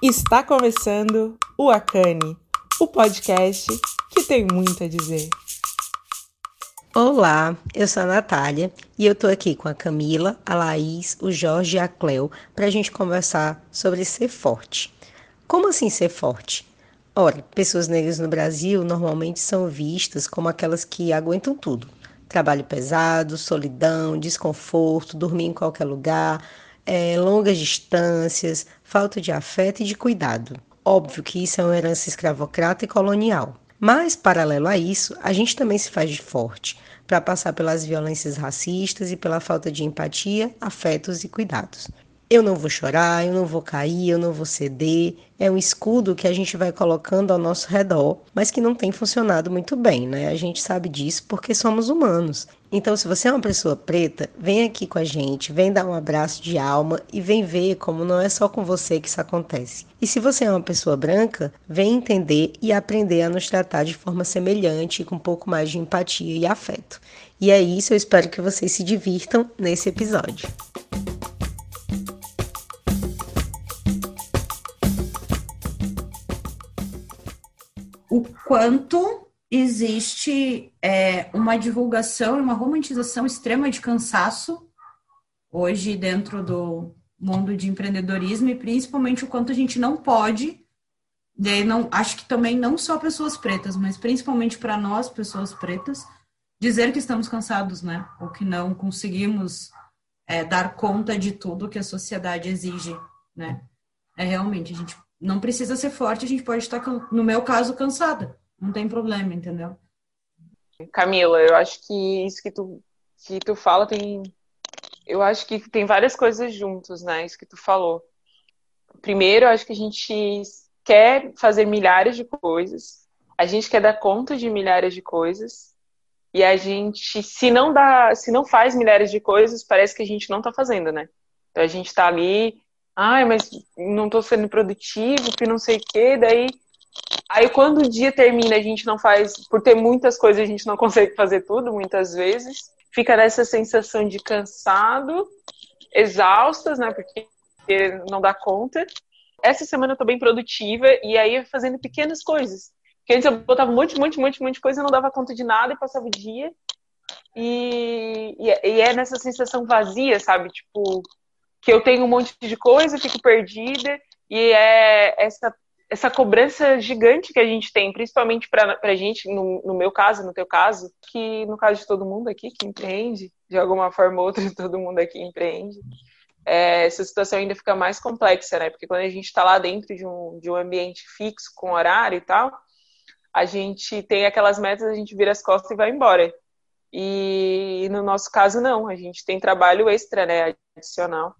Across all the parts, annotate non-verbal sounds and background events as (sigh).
Está começando o Acane, o podcast que tem muito a dizer. Olá, eu sou a Natália e eu tô aqui com a Camila, a Laís, o Jorge e a Cleo para a gente conversar sobre ser forte. Como assim ser forte? Ora, pessoas negras no Brasil normalmente são vistas como aquelas que aguentam tudo. Trabalho pesado, solidão, desconforto, dormir em qualquer lugar, é, longas distâncias, falta de afeto e de cuidado. Óbvio que isso é uma herança escravocrata e colonial. Mas, paralelo a isso, a gente também se faz de forte para passar pelas violências racistas e pela falta de empatia, afetos e cuidados. Eu não vou chorar, eu não vou cair, eu não vou ceder. É um escudo que a gente vai colocando ao nosso redor, mas que não tem funcionado muito bem, né? A gente sabe disso porque somos humanos. Então, se você é uma pessoa preta, vem aqui com a gente, vem dar um abraço de alma e vem ver como não é só com você que isso acontece. E se você é uma pessoa branca, vem entender e aprender a nos tratar de forma semelhante, com um pouco mais de empatia e afeto. E é isso, eu espero que vocês se divirtam nesse episódio. o quanto existe é, uma divulgação e uma romantização extrema de cansaço hoje dentro do mundo de empreendedorismo e principalmente o quanto a gente não pode não acho que também não só pessoas pretas mas principalmente para nós pessoas pretas dizer que estamos cansados né ou que não conseguimos é, dar conta de tudo que a sociedade exige né é realmente a gente não precisa ser forte, a gente pode estar, no meu caso, cansada. Não tem problema, entendeu? Camila, eu acho que isso que tu, que tu fala tem. Eu acho que tem várias coisas juntos, né? Isso que tu falou. Primeiro, eu acho que a gente quer fazer milhares de coisas, a gente quer dar conta de milhares de coisas, e a gente, se não dá, se não faz milhares de coisas, parece que a gente não tá fazendo, né? Então a gente tá ali ai, mas não estou sendo produtivo, que não sei o quê, daí. Aí quando o dia termina, a gente não faz, por ter muitas coisas, a gente não (laughs) consegue fazer tudo, muitas vezes. Fica nessa sensação de cansado, exaustas, né? Porque não dá conta. Essa semana eu tô bem produtiva e aí fazendo pequenas coisas. Porque antes eu botava um monte, um monte, monte, monte de coisa, não dava conta de nada e passava o dia. E, e é nessa sensação vazia, sabe? Tipo, que eu tenho um monte de coisa, fico perdida, e é essa, essa cobrança gigante que a gente tem, principalmente para a gente, no, no, meu caso, no teu caso, que no caso de todo mundo aqui que empreende, de alguma forma ou outra, (laughs) todo mundo aqui empreende, é, essa situação ainda fica mais complexa, né? Porque quando a gente está lá dentro de um, de um ambiente fixo, com horário e tal, a gente tem aquelas metas, a gente vira as costas e vai embora. E no nosso caso, não, a gente tem trabalho extra, né? Adicional.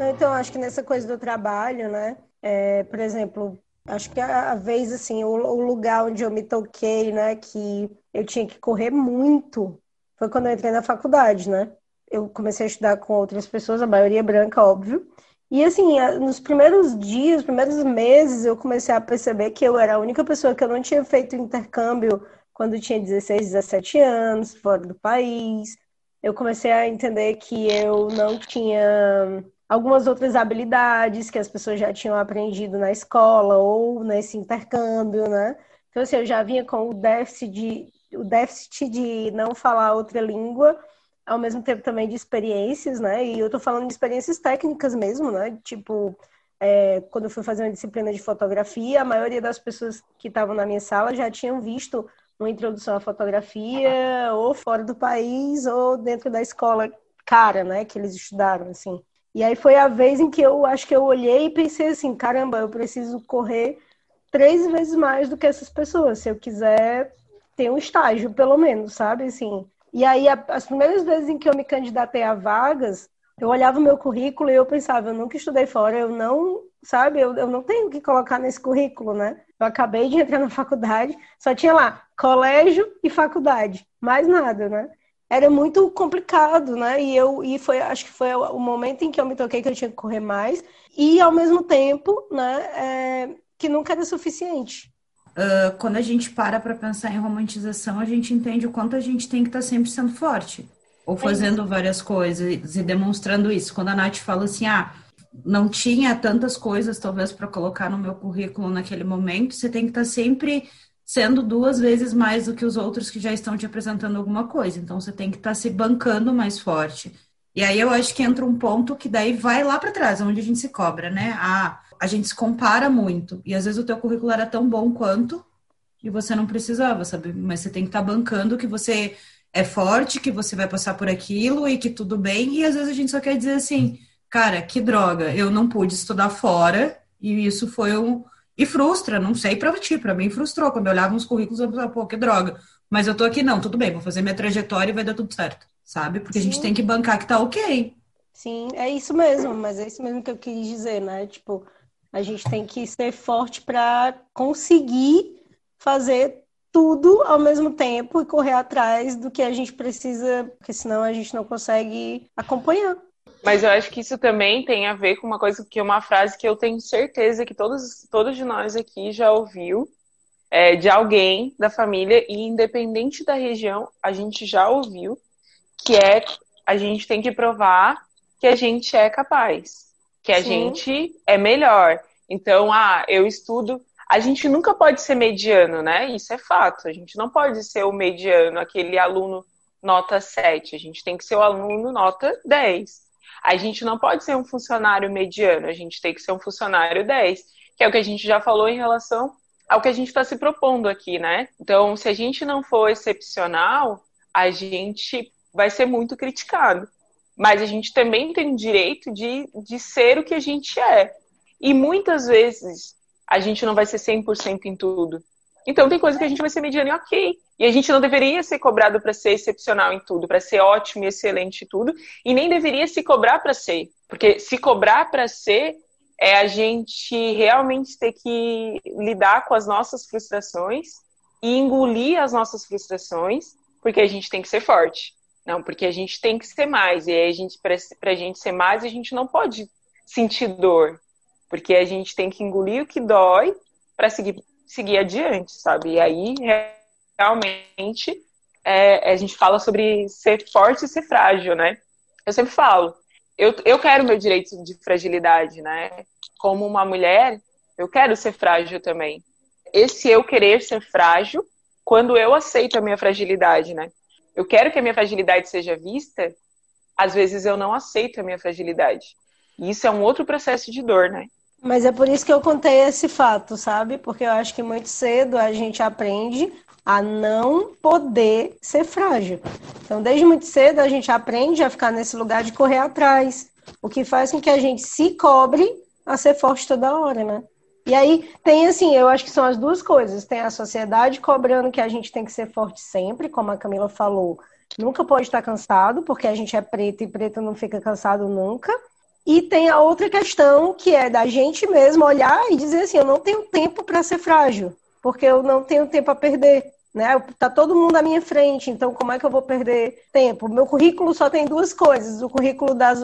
Então, acho que nessa coisa do trabalho, né? É, por exemplo, acho que a, vez, assim, o, o, lugar onde eu me toquei, né? Que eu tinha que correr muito, foi quando eu entrei na faculdade, né? Eu comecei a estudar com outras pessoas, a maioria branca, óbvio. E assim, nos primeiros dias, primeiros meses, eu comecei a perceber que eu era a única pessoa que eu não tinha feito intercâmbio quando tinha 16, 17 anos, fora do país. Eu comecei a entender que eu não tinha algumas outras habilidades que as pessoas já tinham aprendido na escola ou nesse intercâmbio, né? Então, assim, eu já vinha com o déficit de, o déficit de não falar outra língua, ao mesmo tempo também de experiências, né? E eu tô falando de experiências técnicas mesmo, né? Tipo, é, quando eu fui fazer uma disciplina de fotografia, a maioria das pessoas que estavam na minha sala já tinham visto uma introdução à fotografia, ou fora do país, ou dentro da escola cara, né? Que eles estudaram, assim. E aí foi a vez em que eu acho que eu olhei e pensei assim, caramba, eu preciso correr três vezes mais do que essas pessoas, se eu quiser ter um estágio, pelo menos, sabe? Assim. E aí, as primeiras vezes em que eu me candidatei a vagas, eu olhava o meu currículo e eu pensava, eu nunca estudei fora, eu não, sabe, eu, eu não tenho o que colocar nesse currículo, né? Eu acabei de entrar na faculdade, só tinha lá colégio e faculdade, mais nada, né? Era muito complicado, né? E eu e foi, acho que foi o momento em que eu me toquei que eu tinha que correr mais e ao mesmo tempo, né, é, que nunca era suficiente. Uh, quando a gente para para pensar em romantização, a gente entende o quanto a gente tem que estar tá sempre sendo forte ou fazendo é várias coisas e demonstrando isso. Quando a Nath fala assim, ah, não tinha tantas coisas, talvez, para colocar no meu currículo naquele momento, você tem que estar tá sempre sendo duas vezes mais do que os outros que já estão te apresentando alguma coisa. Então, você tem que estar tá se bancando mais forte. E aí eu acho que entra um ponto que daí vai lá para trás, onde a gente se cobra, né? Ah, a gente se compara muito. E às vezes o teu currículo era tão bom quanto e você não precisava, sabe? Mas você tem que estar tá bancando que você é forte, que você vai passar por aquilo e que tudo bem. E às vezes a gente só quer dizer assim, cara, que droga, eu não pude estudar fora e isso foi um. E frustra, não sei pra ti, pra mim frustrou. Quando eu olhava uns currículos, eu pensava, pô, que droga. Mas eu tô aqui, não, tudo bem, vou fazer minha trajetória e vai dar tudo certo, sabe? Porque Sim. a gente tem que bancar que tá ok. Sim, é isso mesmo, mas é isso mesmo que eu quis dizer, né? Tipo, a gente tem que ser forte para conseguir fazer tudo ao mesmo tempo e correr atrás do que a gente precisa, porque senão a gente não consegue acompanhar. Mas eu acho que isso também tem a ver com uma coisa que é uma frase que eu tenho certeza que todos, todos de nós aqui já ouviu é, de alguém da família e independente da região a gente já ouviu que é a gente tem que provar que a gente é capaz, que a Sim. gente é melhor. Então, ah, eu estudo a gente nunca pode ser mediano, né? Isso é fato. A gente não pode ser o mediano, aquele aluno nota 7. A gente tem que ser o aluno nota 10. A gente não pode ser um funcionário mediano, a gente tem que ser um funcionário 10, que é o que a gente já falou em relação ao que a gente está se propondo aqui, né? Então, se a gente não for excepcional, a gente vai ser muito criticado. Mas a gente também tem o direito de, de ser o que a gente é. E muitas vezes a gente não vai ser 100% em tudo. Então, tem coisa que a gente vai ser mediano e ok. E a gente não deveria ser cobrado para ser excepcional em tudo, para ser ótimo e excelente em tudo, e nem deveria se cobrar para ser. Porque se cobrar para ser é a gente realmente ter que lidar com as nossas frustrações e engolir as nossas frustrações, porque a gente tem que ser forte. Não, porque a gente tem que ser mais. E aí a gente, para a gente ser mais, a gente não pode sentir dor. Porque a gente tem que engolir o que dói para seguir, seguir adiante, sabe? E aí, realmente, é, a gente fala sobre ser forte e ser frágil, né? Eu sempre falo, eu, eu quero meu direito de fragilidade, né? Como uma mulher, eu quero ser frágil também. Esse eu querer ser frágil, quando eu aceito a minha fragilidade, né? Eu quero que a minha fragilidade seja vista, às vezes eu não aceito a minha fragilidade. E isso é um outro processo de dor, né? Mas é por isso que eu contei esse fato, sabe? Porque eu acho que muito cedo a gente aprende a não poder ser frágil. Então, desde muito cedo a gente aprende a ficar nesse lugar de correr atrás, o que faz com que a gente se cobre a ser forte toda hora, né? E aí tem assim, eu acho que são as duas coisas. Tem a sociedade cobrando que a gente tem que ser forte sempre, como a Camila falou. Nunca pode estar cansado, porque a gente é preto e preto não fica cansado nunca. E tem a outra questão que é da gente mesmo olhar e dizer assim: eu não tenho tempo para ser frágil, porque eu não tenho tempo a perder. Né? Tá todo mundo à minha frente, então como é que eu vou perder tempo? Meu currículo só tem duas coisas: o currículo das,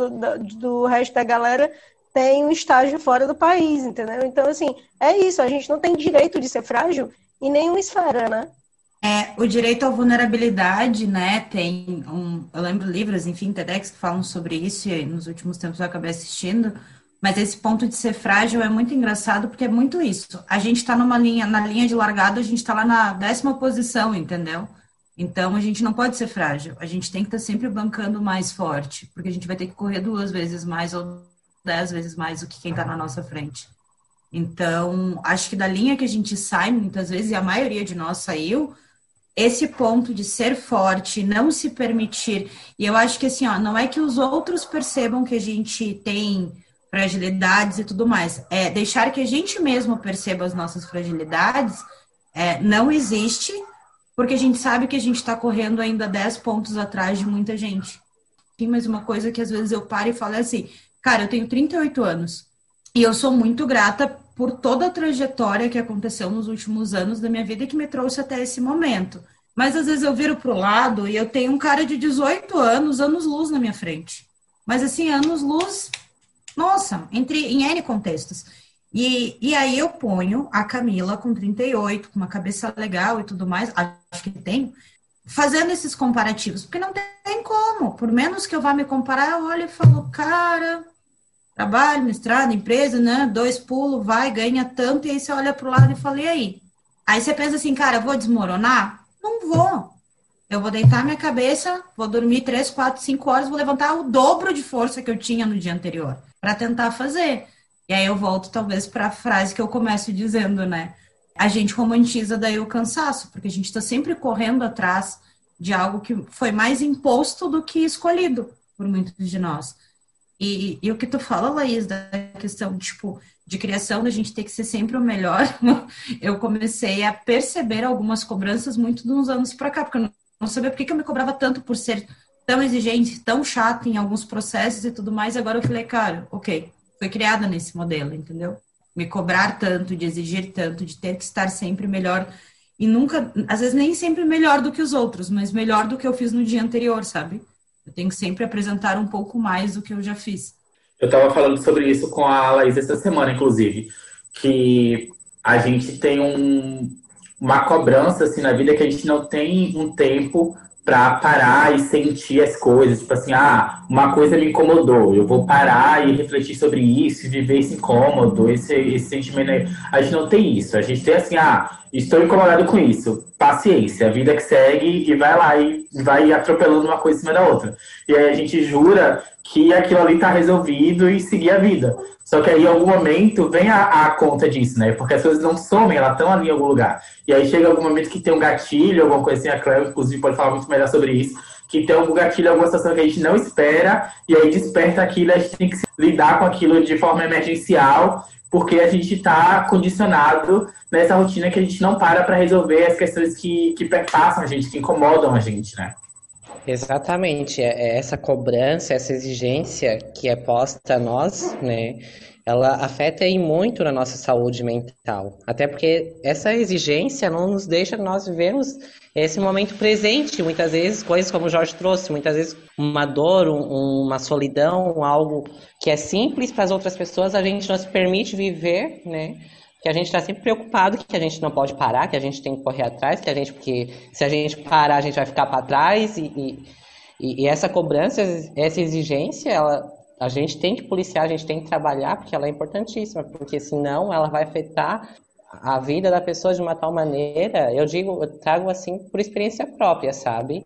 do resto da galera tem um estágio fora do país, entendeu? Então, assim, é isso, a gente não tem direito de ser frágil em nenhuma esfera, né? É, o direito à vulnerabilidade, né, tem um, eu lembro livros, enfim, TEDx que falam sobre isso e nos últimos tempos eu acabei assistindo, mas esse ponto de ser frágil é muito engraçado porque é muito isso. A gente está numa linha, na linha de largada, a gente está lá na décima posição, entendeu? Então a gente não pode ser frágil, a gente tem que estar tá sempre bancando mais forte, porque a gente vai ter que correr duas vezes mais ou dez vezes mais do que quem está na nossa frente. Então, acho que da linha que a gente sai, muitas vezes, e a maioria de nós saiu, esse ponto de ser forte, não se permitir. E eu acho que assim, ó, não é que os outros percebam que a gente tem fragilidades e tudo mais. É deixar que a gente mesmo perceba as nossas fragilidades é, não existe, porque a gente sabe que a gente está correndo ainda 10 pontos atrás de muita gente. Tem mais uma coisa que às vezes eu paro e falo assim, cara, eu tenho 38 anos e eu sou muito grata por toda a trajetória que aconteceu nos últimos anos da minha vida que me trouxe até esse momento. Mas às vezes eu viro para o lado e eu tenho um cara de 18 anos, anos luz na minha frente. Mas assim, anos luz, nossa, entre em N contextos. E, e aí eu ponho a Camila com 38, com uma cabeça legal e tudo mais, acho que tem, fazendo esses comparativos, porque não tem como. Por menos que eu vá me comparar, eu olho e falo, cara, trabalho, mestrado, empresa, né? Dois pulos, vai, ganha tanto, e aí você olha para o lado e fala, e aí? Aí você pensa assim, cara, vou desmoronar? Não vou. Eu vou deitar minha cabeça, vou dormir três, quatro, cinco horas, vou levantar o dobro de força que eu tinha no dia anterior para tentar fazer. E aí eu volto talvez para a frase que eu começo dizendo, né? A gente romantiza daí o cansaço, porque a gente está sempre correndo atrás de algo que foi mais imposto do que escolhido por muitos de nós. E, e, o que tu fala, Laís, da questão, tipo, de criação, da gente ter que ser sempre o melhor, (laughs) eu comecei a perceber algumas cobranças muito de uns anos para cá, porque eu não sabia por que, que eu me cobrava tanto por ser tão exigente, tão chato em alguns processos e tudo mais, agora eu falei, cara, ok, foi criada nesse modelo, entendeu? Me cobrar tanto, de exigir tanto, de ter que estar sempre melhor, e nunca, às vezes nem sempre melhor do que os outros, mas melhor do que eu fiz no dia anterior, sabe? Eu tenho que sempre apresentar um pouco mais do que eu já fiz. Eu estava falando sobre isso com a Laís essa semana, inclusive, que a gente tem um, uma cobrança assim na vida que a gente não tem um tempo para parar e sentir as coisas, tipo assim, ah, uma coisa me incomodou, eu vou parar e refletir sobre isso, viver esse incômodo, esse, esse sentimento. A gente não tem isso, a gente tem assim, ah, estou incomodado com isso, paciência, a vida que segue e vai lá e vai atropelando uma coisa em cima da outra. E aí a gente jura que aquilo ali está resolvido e seguir a vida. Só que aí, em algum momento, vem a, a conta disso, né? Porque as coisas não somem, elas estão ali em algum lugar. E aí chega algum momento que tem um gatilho, alguma coisa assim, a Cleo, inclusive, pode falar muito melhor sobre isso, que tem algum gatilho, alguma situação que a gente não espera, e aí desperta aquilo, a gente tem que lidar com aquilo de forma emergencial, porque a gente está condicionado nessa rotina que a gente não para para resolver as questões que, que perpassam a gente, que incomodam a gente, né? Exatamente, é, é essa cobrança, essa exigência que é posta a nós, né, ela afeta muito na nossa saúde mental. Até porque essa exigência não nos deixa nós vivermos esse momento presente. Muitas vezes, coisas como o Jorge trouxe, muitas vezes uma dor, um, uma solidão, algo que é simples para as outras pessoas, a gente não se permite viver, né? que a gente está sempre preocupado que a gente não pode parar, que a gente tem que correr atrás, que a gente, porque se a gente parar, a gente vai ficar para trás e, e, e, essa cobrança, essa exigência, ela, a gente tem que policiar, a gente tem que trabalhar, porque ela é importantíssima, porque senão ela vai afetar a vida da pessoa de uma tal maneira, eu digo, eu trago assim por experiência própria, sabe?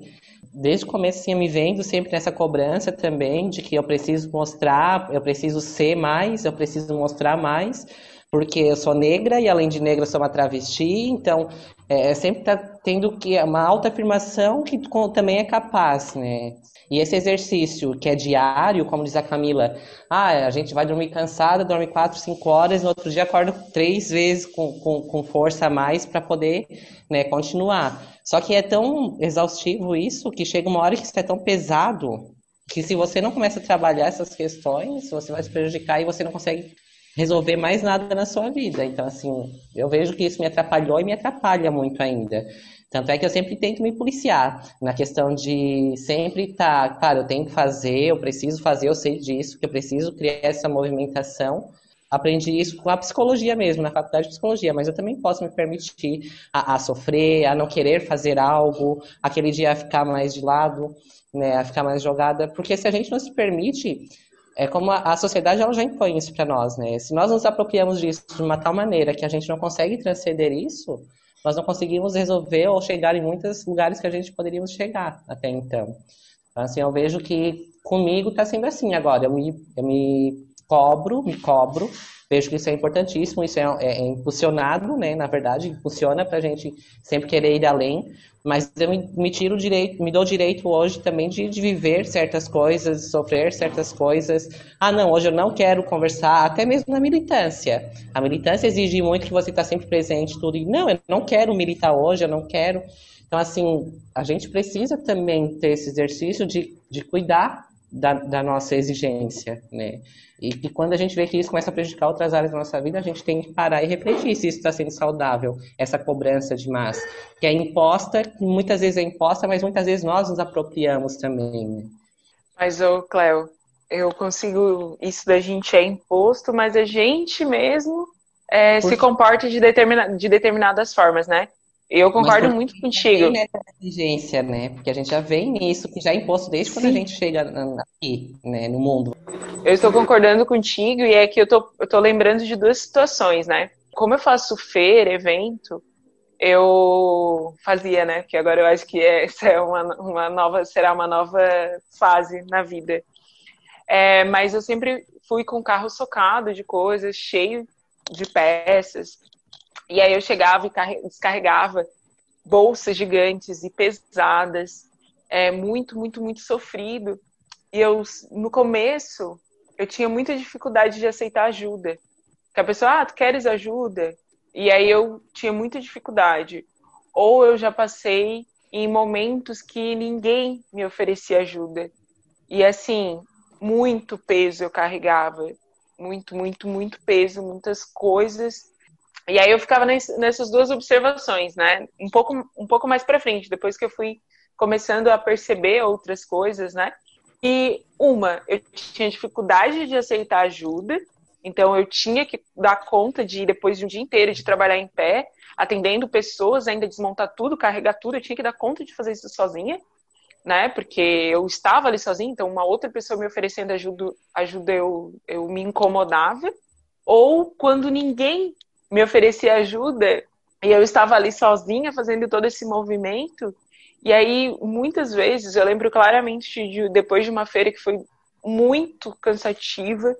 Desde o começo, assim, eu me vendo sempre nessa cobrança também, de que eu preciso mostrar, eu preciso ser mais, eu preciso mostrar mais, porque eu sou negra e além de negra eu sou uma travesti, então é, é sempre tá tendo que uma autoafirmação que também é capaz, né? E esse exercício que é diário, como diz a Camila, ah, a gente vai dormir cansada, dorme quatro, cinco horas, no outro dia acorda três vezes com, com, com força a mais para poder né, continuar. Só que é tão exaustivo isso que chega uma hora que isso é tão pesado que se você não começa a trabalhar essas questões, você vai se prejudicar e você não consegue resolver mais nada na sua vida. Então, assim, eu vejo que isso me atrapalhou e me atrapalha muito ainda. Tanto é que eu sempre tento me policiar na questão de sempre estar, tá, claro, eu tenho que fazer, eu preciso fazer, eu sei disso, que eu preciso criar essa movimentação. Aprendi isso com a psicologia mesmo, na faculdade de psicologia, mas eu também posso me permitir a, a sofrer, a não querer fazer algo, aquele dia a ficar mais de lado, né, a ficar mais jogada, porque se a gente não se permite, é como a, a sociedade ela já impõe isso para nós, né? Se nós nos apropriamos disso de uma tal maneira que a gente não consegue transcender isso, nós não conseguimos resolver ou chegar em muitos lugares que a gente poderíamos chegar até então. Então, assim, eu vejo que comigo está sendo assim agora. Eu me, eu me cobro, me cobro, vejo que isso é importantíssimo, isso é, é, é impulsionado, né? Na verdade, impulsiona para a gente sempre querer ir além, mas eu me, me tiro o direito, me dou direito hoje também de, de, viver certas coisas, sofrer certas coisas. Ah, não, hoje eu não quero conversar, até mesmo na militância. A militância exige muito que você está sempre presente, tudo. E não, eu não quero militar hoje, eu não quero. Então, assim, a gente precisa também ter esse exercício de, de cuidar da, da, nossa exigência, né? E que quando a gente vê que isso começa a prejudicar outras áreas da nossa vida, a gente tem que parar e refletir se isso está sendo saudável, essa cobrança de massa, que é imposta, que muitas vezes é imposta, mas muitas vezes nós nos apropriamos também, né? Mas, ô Cléo, eu consigo, isso da gente é imposto, mas a gente mesmo é, se comporta de, determina, de determinadas formas, né? Eu concordo muito contigo. Nessa exigência, né? Porque a gente já vem nisso, que já é imposto desde quando Sim. a gente chega aqui, né, no mundo. Eu estou concordando contigo e é que eu tô, eu tô lembrando de duas situações, né? Como eu faço feira, evento, eu fazia, né? Que agora eu acho que (laughs) essa é uma, uma nova, será uma nova fase na vida. É, mas eu sempre fui com o carro socado de coisas, cheio de peças. E aí eu chegava e descarregava bolsas gigantes e pesadas, é muito, muito, muito sofrido. E eu, no começo, eu tinha muita dificuldade de aceitar ajuda. Que a pessoa, ah, tu queres ajuda? E aí eu tinha muita dificuldade. Ou eu já passei em momentos que ninguém me oferecia ajuda. E assim, muito peso eu carregava. Muito, muito, muito peso, muitas coisas. E aí eu ficava nessas duas observações, né? Um pouco, um pouco mais para frente, depois que eu fui começando a perceber outras coisas, né? E uma, eu tinha dificuldade de aceitar ajuda, então eu tinha que dar conta de, depois de um dia inteiro de trabalhar em pé, atendendo pessoas, ainda desmontar tudo, carregar tudo, eu tinha que dar conta de fazer isso sozinha, né? Porque eu estava ali sozinha, então uma outra pessoa me oferecendo ajuda, ajuda eu, eu me incomodava. Ou quando ninguém me oferecia ajuda e eu estava ali sozinha fazendo todo esse movimento, e aí, muitas vezes, eu lembro claramente de depois de uma feira que foi muito cansativa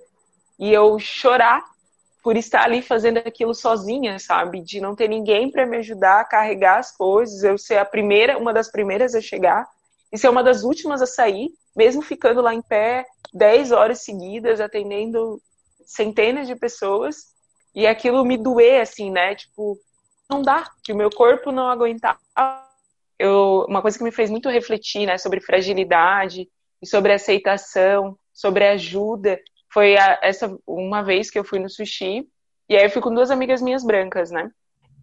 e eu chorar por estar ali fazendo aquilo sozinha, sabe? De não ter ninguém para me ajudar a carregar as coisas, eu ser a primeira, uma das primeiras a chegar e ser uma das últimas a sair, mesmo ficando lá em pé 10 horas seguidas, atendendo centenas de pessoas, e aquilo me doer assim, né? Tipo, não dá, que o meu corpo não aguentava eu, uma coisa que me fez muito refletir né, sobre fragilidade e sobre aceitação, sobre ajuda, foi a, essa uma vez que eu fui no sushi, e aí eu fui com duas amigas minhas brancas, né?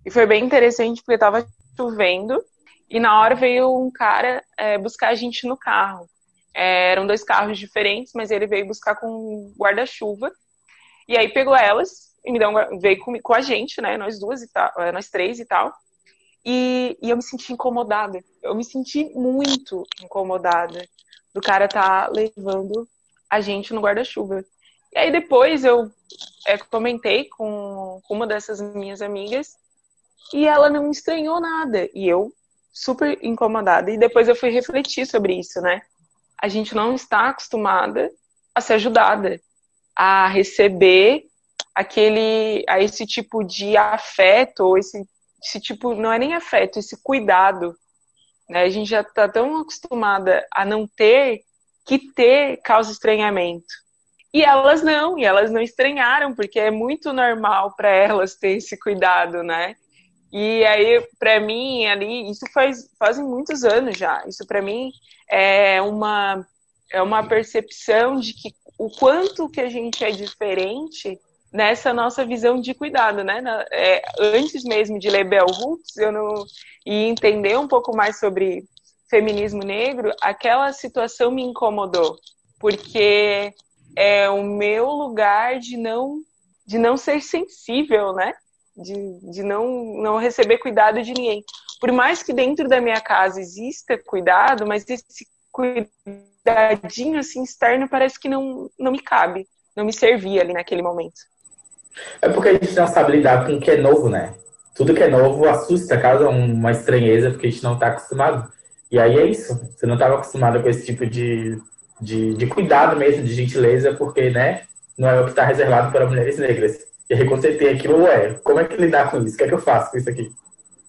E foi bem interessante porque tava chovendo, e na hora veio um cara é, buscar a gente no carro. É, eram dois carros diferentes, mas ele veio buscar com guarda-chuva. E aí pegou elas e um, veio com, com a gente, né? Nós duas e tal, é, nós três e tal. E, e eu me senti incomodada. Eu me senti muito incomodada do cara tá levando a gente no guarda-chuva. E aí depois eu é, comentei com, com uma dessas minhas amigas e ela não estranhou nada. E eu super incomodada. E depois eu fui refletir sobre isso, né? A gente não está acostumada a ser ajudada, a receber aquele, a esse tipo de afeto ou esse esse tipo, não é nem afeto, esse cuidado. Né? A gente já está tão acostumada a não ter que ter causa estranhamento. E elas não, e elas não estranharam, porque é muito normal para elas ter esse cuidado, né? E aí, para mim, ali, isso faz fazem muitos anos já. Isso para mim é uma é uma percepção de que o quanto que a gente é diferente nessa nossa visão de cuidado, né? É, antes mesmo de ler Bell Hooks, eu não e entender um pouco mais sobre feminismo negro, aquela situação me incomodou, porque é o meu lugar de não de não ser sensível, né? De, de não, não receber cuidado de ninguém. Por mais que dentro da minha casa exista cuidado, mas esse cuidadinho assim externo parece que não, não me cabe, não me servia ali naquele momento. É porque a gente não sabe lidar com o que é novo, né? Tudo que é novo assusta, causa uma estranheza, porque a gente não está acostumado. E aí é isso. Você não estava acostumado com esse tipo de, de, de, cuidado mesmo, de gentileza, porque, né? Não é o que está reservado para mulheres negras. E aí quando você tem aquilo, é, como é que lidar com isso? O que é que eu faço com isso aqui?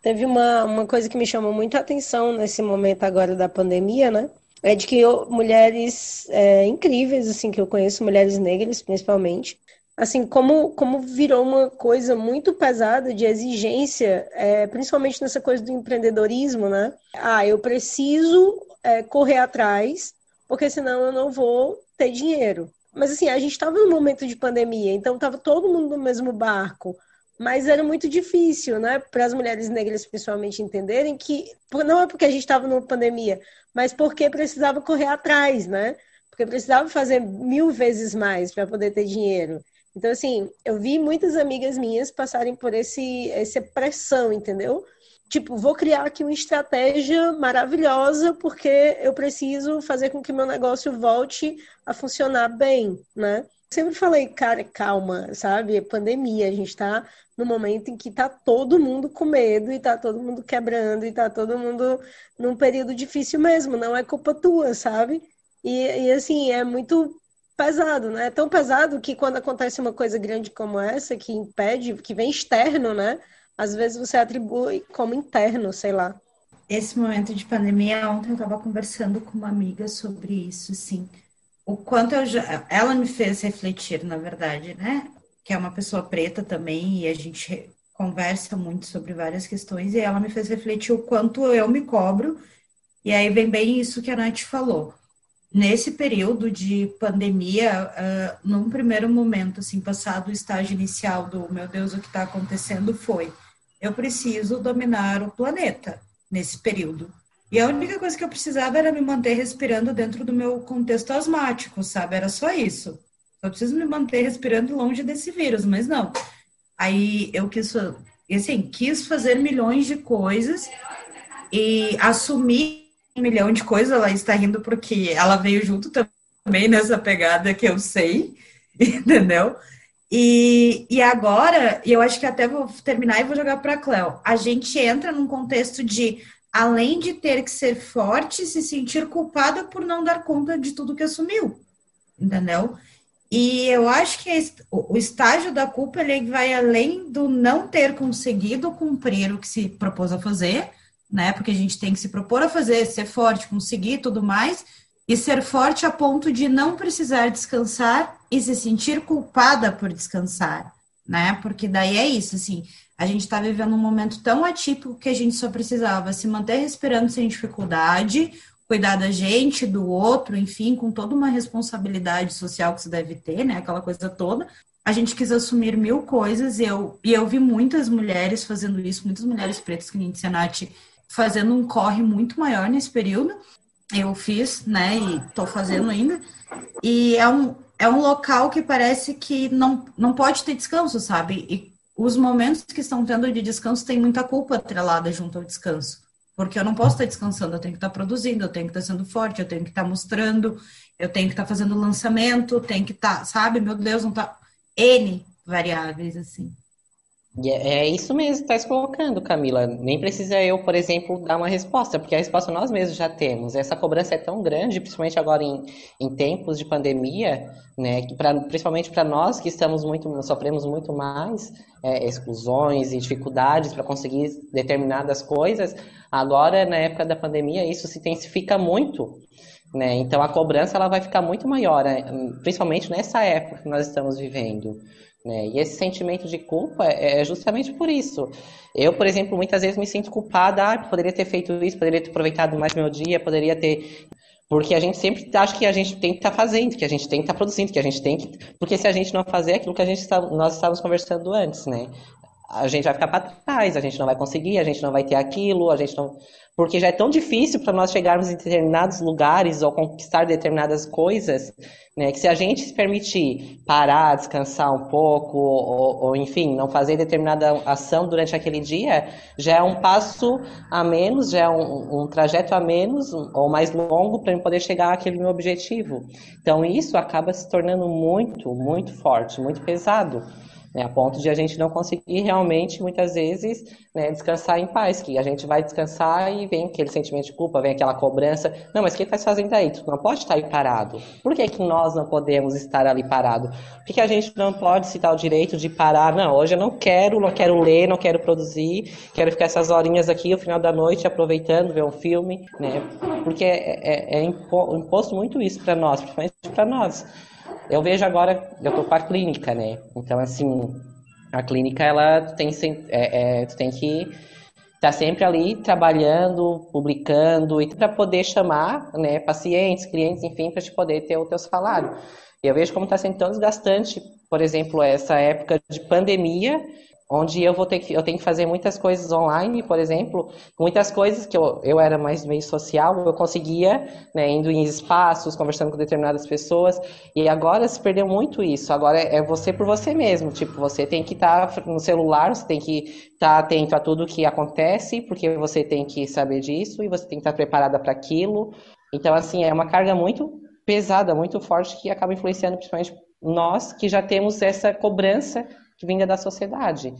Teve uma, uma coisa que me chamou muita atenção nesse momento agora da pandemia, né? É de que eu, mulheres é, incríveis, assim, que eu conheço, mulheres negras principalmente, assim, como, como virou uma coisa muito pesada de exigência, é, principalmente nessa coisa do empreendedorismo, né? Ah, eu preciso é, correr atrás, porque senão eu não vou ter dinheiro. Mas assim, a gente estava num momento de pandemia, então estava todo mundo no mesmo barco. Mas era muito difícil, né, para as mulheres negras principalmente entenderem que não é porque a gente estava numa pandemia, mas porque precisava correr atrás, né? Porque precisava fazer mil vezes mais para poder ter dinheiro. Então, assim, eu vi muitas amigas minhas passarem por esse, essa pressão, entendeu? tipo, vou criar aqui uma estratégia maravilhosa porque eu preciso fazer com que meu negócio volte a funcionar bem, né? Sempre falei, cara, calma, sabe? É pandemia, a gente tá no momento em que tá todo mundo com medo e tá todo mundo quebrando e tá todo mundo num período difícil mesmo, não é culpa tua, sabe? E, e assim, é muito pesado, né? É tão pesado que quando acontece uma coisa grande como essa, que impede, que vem externo, né? Às vezes você atribui como interno, sei lá. Esse momento de pandemia, ontem eu estava conversando com uma amiga sobre isso, assim. O quanto eu já... Ela me fez refletir, na verdade, né? Que é uma pessoa preta também, e a gente conversa muito sobre várias questões, e ela me fez refletir o quanto eu me cobro, e aí vem bem isso que a Nath falou nesse período de pandemia, uh, num primeiro momento, assim, passado o estágio inicial do meu Deus, o que está acontecendo foi, eu preciso dominar o planeta nesse período. E a única coisa que eu precisava era me manter respirando dentro do meu contexto asmático, sabe? Era só isso. Eu preciso me manter respirando longe desse vírus, mas não. Aí eu quis, assim, quis fazer milhões de coisas e assumir um milhão de coisas, ela está rindo porque ela veio junto também nessa pegada que eu sei, (laughs) entendeu? E, e agora, eu acho que até vou terminar e vou jogar para a Cleo. A gente entra num contexto de, além de ter que ser forte, se sentir culpada por não dar conta de tudo que assumiu, entendeu? E eu acho que o estágio da culpa ele vai além do não ter conseguido cumprir o que se propôs a fazer, né? Porque a gente tem que se propor a fazer, ser forte, conseguir tudo mais, e ser forte a ponto de não precisar descansar e se sentir culpada por descansar, né? Porque daí é isso, assim, a gente está vivendo um momento tão atípico que a gente só precisava se manter respirando sem dificuldade, cuidar da gente, do outro, enfim, com toda uma responsabilidade social que se deve ter, né? Aquela coisa toda. A gente quis assumir mil coisas e eu, e eu vi muitas mulheres fazendo isso, muitas mulheres pretas que nem disse a Nath, fazendo um corre muito maior nesse período. Eu fiz, né, e tô fazendo ainda. E é um, é um local que parece que não, não pode ter descanso, sabe? E os momentos que estão tendo de descanso tem muita culpa atrelada junto ao descanso. Porque eu não posso estar descansando, eu tenho que estar produzindo, eu tenho que estar sendo forte, eu tenho que estar mostrando, eu tenho que estar fazendo lançamento, tenho que estar, sabe? Meu Deus, não tá. N variáveis, assim. É, é isso mesmo que está colocando, Camila. Nem precisa eu, por exemplo, dar uma resposta, porque a resposta nós mesmos já temos. Essa cobrança é tão grande, principalmente agora em, em tempos de pandemia, né, que pra, principalmente para nós que estamos muito, sofremos muito mais é, exclusões e dificuldades para conseguir determinadas coisas. Agora, na época da pandemia, isso se intensifica muito. Né? Então, a cobrança ela vai ficar muito maior, né? principalmente nessa época que nós estamos vivendo. Né? E esse sentimento de culpa é, é justamente por isso. Eu, por exemplo, muitas vezes me sinto culpada, ah, poderia ter feito isso, poderia ter aproveitado mais meu dia, poderia ter. Porque a gente sempre acha que a gente tem que estar tá fazendo, que a gente tem que estar tá produzindo, que a gente tem que. Porque se a gente não fazer aquilo que a gente está... nós estávamos conversando antes, né? A gente vai ficar para trás, a gente não vai conseguir, a gente não vai ter aquilo, a gente não porque já é tão difícil para nós chegarmos em determinados lugares ou conquistar determinadas coisas, né, que se a gente se permitir parar, descansar um pouco, ou, ou, enfim, não fazer determinada ação durante aquele dia, já é um passo a menos, já é um, um trajeto a menos ou mais longo para eu poder chegar àquele meu objetivo. Então isso acaba se tornando muito, muito forte, muito pesado né, a ponto de a gente não conseguir realmente, muitas vezes, né, descansar em paz, que a gente vai descansar e vem aquele sentimento de culpa, vem aquela cobrança. Não, mas o que está fazendo aí? Tu não pode estar aí parado. Por que, que nós não podemos estar ali parado? Por que, a gente não pode se dar o direito de parar? Não, hoje eu não quero, não quero ler, não quero produzir, quero ficar essas horinhas aqui, no final da noite, aproveitando, ver um filme, né? Porque é, é, é imposto muito isso para nós, principalmente para nós. Eu vejo agora, eu tô com a clínica, né? Então, assim, a clínica, ela tem, é, é, tu tem que estar tá sempre ali trabalhando, publicando, e para poder chamar né, pacientes, clientes, enfim, para te poder ter o teu salário. E eu vejo como está sendo tão desgastante, por exemplo, essa época de pandemia, onde eu vou ter que eu tenho que fazer muitas coisas online, por exemplo, muitas coisas que eu, eu era mais meio social, eu conseguia, né, indo em espaços, conversando com determinadas pessoas, e agora se perdeu muito isso. Agora é você por você mesmo, tipo, você tem que estar tá no celular, você tem que estar tá atento a tudo que acontece, porque você tem que saber disso e você tem que estar tá preparada para aquilo. Então, assim, é uma carga muito pesada, muito forte que acaba influenciando principalmente nós que já temos essa cobrança que vinda da sociedade.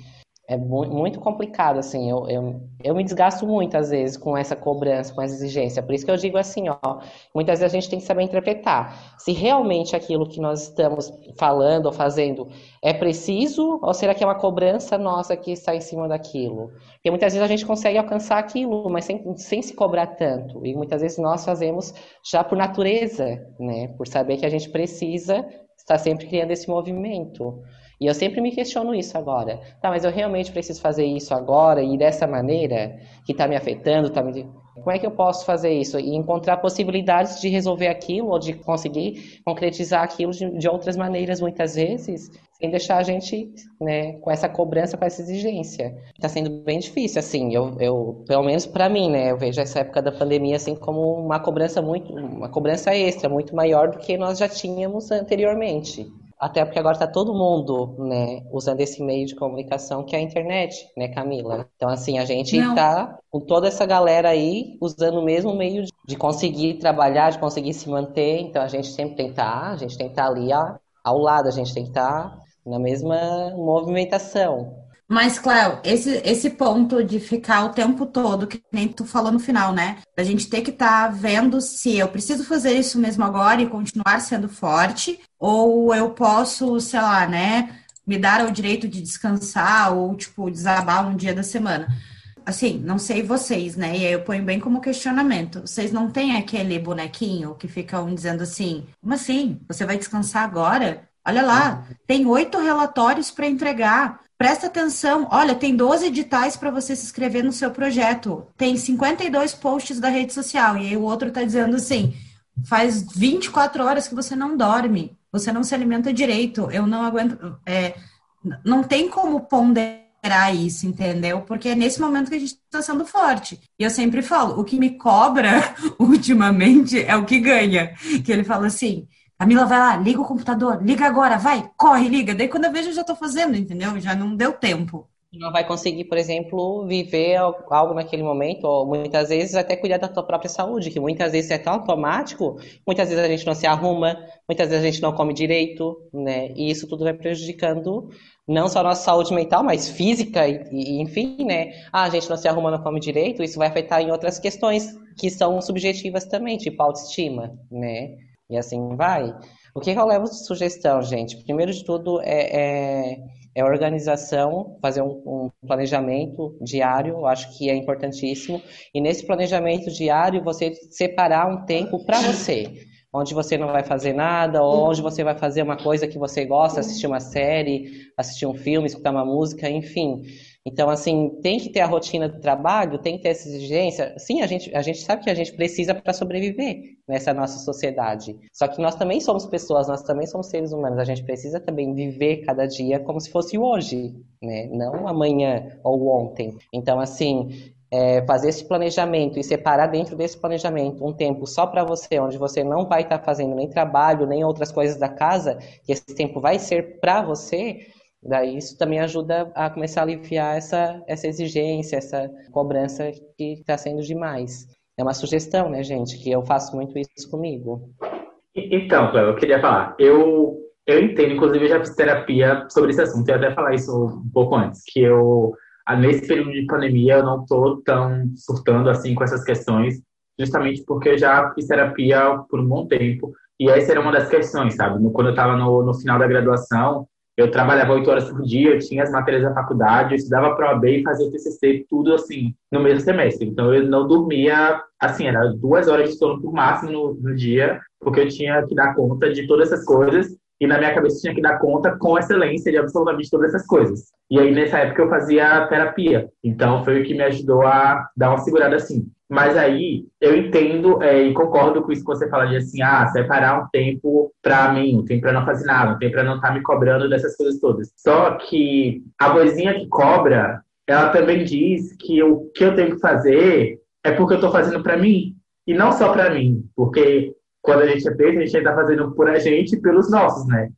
É muito complicado, assim, eu, eu, eu me desgasto muito, às vezes, com essa cobrança, com essa exigência. Por isso que eu digo assim, ó, muitas vezes a gente tem que saber interpretar. Se realmente aquilo que nós estamos falando ou fazendo é preciso, ou será que é uma cobrança nossa que está em cima daquilo? Porque muitas vezes a gente consegue alcançar aquilo, mas sem, sem se cobrar tanto. E muitas vezes nós fazemos já por natureza, né? Por saber que a gente precisa estar sempre criando esse movimento. E eu sempre me questiono isso agora. Tá, mas eu realmente preciso fazer isso agora e dessa maneira que está me afetando, tá me... Como é que eu posso fazer isso e encontrar possibilidades de resolver aquilo ou de conseguir concretizar aquilo de, de outras maneiras muitas vezes, sem deixar a gente né, com essa cobrança, com essa exigência. Está sendo bem difícil, assim. Eu, eu pelo menos para mim, né, eu vejo essa época da pandemia assim como uma cobrança muito, uma cobrança extra, muito maior do que nós já tínhamos anteriormente. Até porque agora está todo mundo, né, usando esse meio de comunicação que é a internet, né, Camila? Então, assim, a gente está com toda essa galera aí usando o mesmo meio de conseguir trabalhar, de conseguir se manter. Então, a gente sempre tem que estar, tá, a gente tem que estar tá ali ao lado, a gente tem que estar tá na mesma movimentação. Mas, Cléo, esse, esse ponto de ficar o tempo todo, que nem tu falou no final, né? A gente ter que estar tá vendo se eu preciso fazer isso mesmo agora e continuar sendo forte, ou eu posso, sei lá, né, me dar o direito de descansar ou, tipo, desabar um dia da semana. Assim, não sei vocês, né? E aí eu ponho bem como questionamento. Vocês não têm aquele bonequinho que ficam dizendo assim: como assim? Você vai descansar agora? Olha lá, tem oito relatórios para entregar. Presta atenção, olha, tem 12 editais para você se inscrever no seu projeto. Tem 52 posts da rede social. E aí o outro está dizendo assim: faz 24 horas que você não dorme, você não se alimenta direito, eu não aguento. É, não tem como ponderar isso, entendeu? Porque é nesse momento que a gente está sendo forte. E eu sempre falo: o que me cobra (laughs) ultimamente é o que ganha. Que ele fala assim Camila, vai lá, liga o computador, liga agora, vai, corre, liga. Daí quando eu vejo, eu já estou fazendo, entendeu? Já não deu tempo. Não vai conseguir, por exemplo, viver algo naquele momento, ou muitas vezes até cuidar da tua própria saúde, que muitas vezes é tão automático, muitas vezes a gente não se arruma, muitas vezes a gente não come direito, né? E isso tudo vai prejudicando não só a nossa saúde mental, mas física e, e, enfim, né? Ah, a gente não se arruma, não come direito, isso vai afetar em outras questões que são subjetivas também, tipo autoestima, né? E assim vai. O que, eu levo de sugestão, gente? Primeiro de tudo é, é, é organização, fazer um, um, planejamento diário, acho que é importantíssimo. E nesse planejamento diário, você separar um tempo para você onde você não vai fazer nada, ou onde você vai fazer uma coisa que você gosta, assistir uma série, assistir um filme, escutar uma música, enfim. Então, assim, tem que ter a rotina do trabalho, tem que ter essa exigência. Sim, a gente, a gente sabe que a gente precisa para sobreviver nessa nossa sociedade. Só que nós também somos pessoas, nós também somos seres humanos. A gente precisa também viver cada dia como se fosse hoje, né? Não amanhã ou ontem. Então, assim, é, fazer esse planejamento e separar dentro desse planejamento um tempo só para você, onde você não vai estar tá fazendo nem trabalho, nem outras coisas da casa, que esse tempo vai ser para você Daí isso também ajuda a começar a aliviar essa, essa exigência, essa cobrança que está sendo demais. É uma sugestão, né, gente, que eu faço muito isso comigo. Então, eu queria falar. Eu, eu entendo, inclusive, eu já fiz terapia sobre esse assunto. Eu até falar isso um pouco antes, que eu, nesse período de pandemia, eu não estou tão surtando assim com essas questões, justamente porque eu já fiz terapia por um bom tempo. E essa era uma das questões, sabe? Quando eu estava no, no final da graduação, eu trabalhava oito horas por dia, eu tinha as matérias da faculdade, eu estudava para OAB e fazia TCC, tudo assim, no mesmo semestre. Então eu não dormia, assim, era duas horas de sono por máximo no, no dia, porque eu tinha que dar conta de todas essas coisas e na minha cabeça tinha que dar conta com excelência de absolutamente todas essas coisas. E aí nessa época eu fazia terapia, então foi o que me ajudou a dar uma segurada assim. Mas aí eu entendo é, e concordo com isso que você fala de assim, ah, separar um tempo para mim, um tempo para não fazer nada, um tempo para não estar tá me cobrando dessas coisas todas. Só que a vozinha que cobra, ela também diz que o que eu tenho que fazer é porque eu estou fazendo para mim e não só para mim, porque quando a gente é feito, a gente está fazendo por a gente e pelos nossos, né?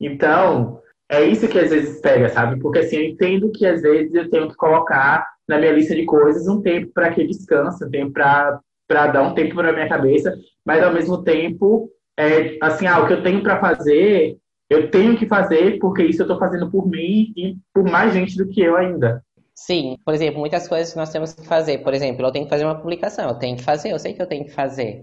Então, é isso que às vezes pega, sabe? Porque assim, eu entendo que às vezes eu tenho que colocar na minha lista de coisas um tempo para que descanse, um tempo para dar um tempo para minha cabeça, mas ao mesmo tempo, é, assim, ah, o que eu tenho para fazer, eu tenho que fazer porque isso eu estou fazendo por mim e por mais gente do que eu ainda. Sim, por exemplo, muitas coisas que nós temos que fazer. Por exemplo, eu tenho que fazer uma publicação, eu tenho que fazer, eu sei que eu tenho que fazer.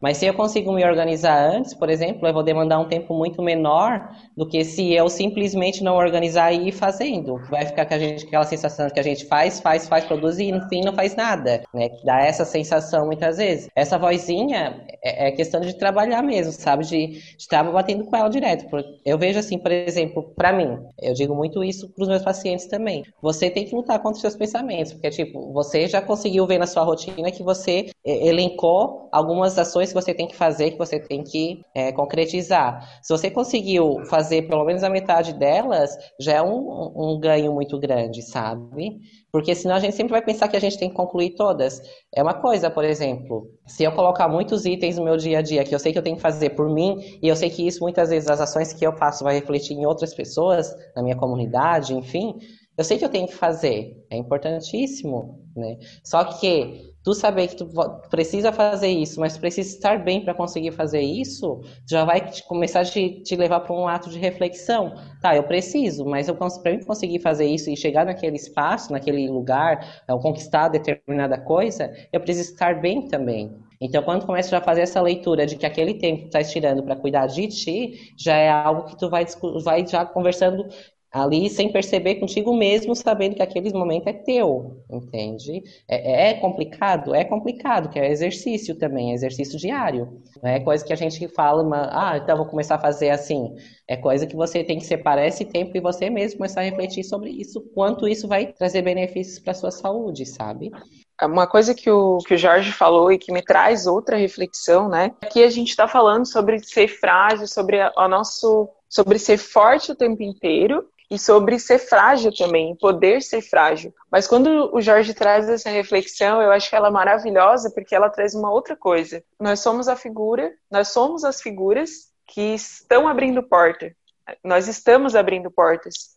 Mas se eu consigo me organizar antes, por exemplo, eu vou demandar um tempo muito menor do que se eu simplesmente não organizar e ir fazendo. Vai ficar com a gente aquela sensação que a gente faz, faz, faz, produz e no fim não faz nada, né? Dá essa sensação muitas vezes. Essa vozinha é, é questão de trabalhar mesmo, sabe? De estar batendo com ela direto. Eu vejo assim, por exemplo, para mim, eu digo muito isso para os meus pacientes também. Você tem que lutar contra os seus pensamentos, porque tipo, você já conseguiu ver na sua rotina que você elencou algumas ações você tem que fazer, que você tem que é, concretizar. Se você conseguiu fazer pelo menos a metade delas, já é um, um ganho muito grande, sabe? Porque senão a gente sempre vai pensar que a gente tem que concluir todas. É uma coisa, por exemplo, se eu colocar muitos itens no meu dia a dia que eu sei que eu tenho que fazer por mim, e eu sei que isso muitas vezes as ações que eu faço vai refletir em outras pessoas, na minha comunidade, enfim, eu sei que eu tenho que fazer. É importantíssimo, né? Só que tu saber que tu precisa fazer isso, mas precisa estar bem para conseguir fazer isso, já vai começar a te, te levar para um ato de reflexão. Tá, eu preciso, mas eu para conseguir fazer isso e chegar naquele espaço, naquele lugar, ou conquistar determinada coisa, eu preciso estar bem também. Então, quando começa a fazer essa leitura de que aquele tempo que tu está estirando para cuidar de ti, já é algo que tu vai, vai já conversando ali sem perceber contigo mesmo, sabendo que aquele momento é teu, entende? É, é, complicado? É complicado, que é exercício também, é exercício diário. Não é coisa que a gente fala, ah, então vou começar a fazer assim. É coisa que você tem que separar esse tempo e você mesmo começar a refletir sobre isso, quanto isso vai trazer benefícios para sua saúde, sabe? Uma coisa que o, que o Jorge falou e que me traz outra reflexão, né? Aqui a gente está falando sobre ser frágil, sobre o nosso sobre ser forte o tempo inteiro e sobre ser frágil também, poder ser frágil. Mas quando o Jorge traz essa reflexão, eu acho que ela é maravilhosa porque ela traz uma outra coisa. Nós somos a figura, nós somos as figuras que estão abrindo porta. Nós estamos abrindo portas.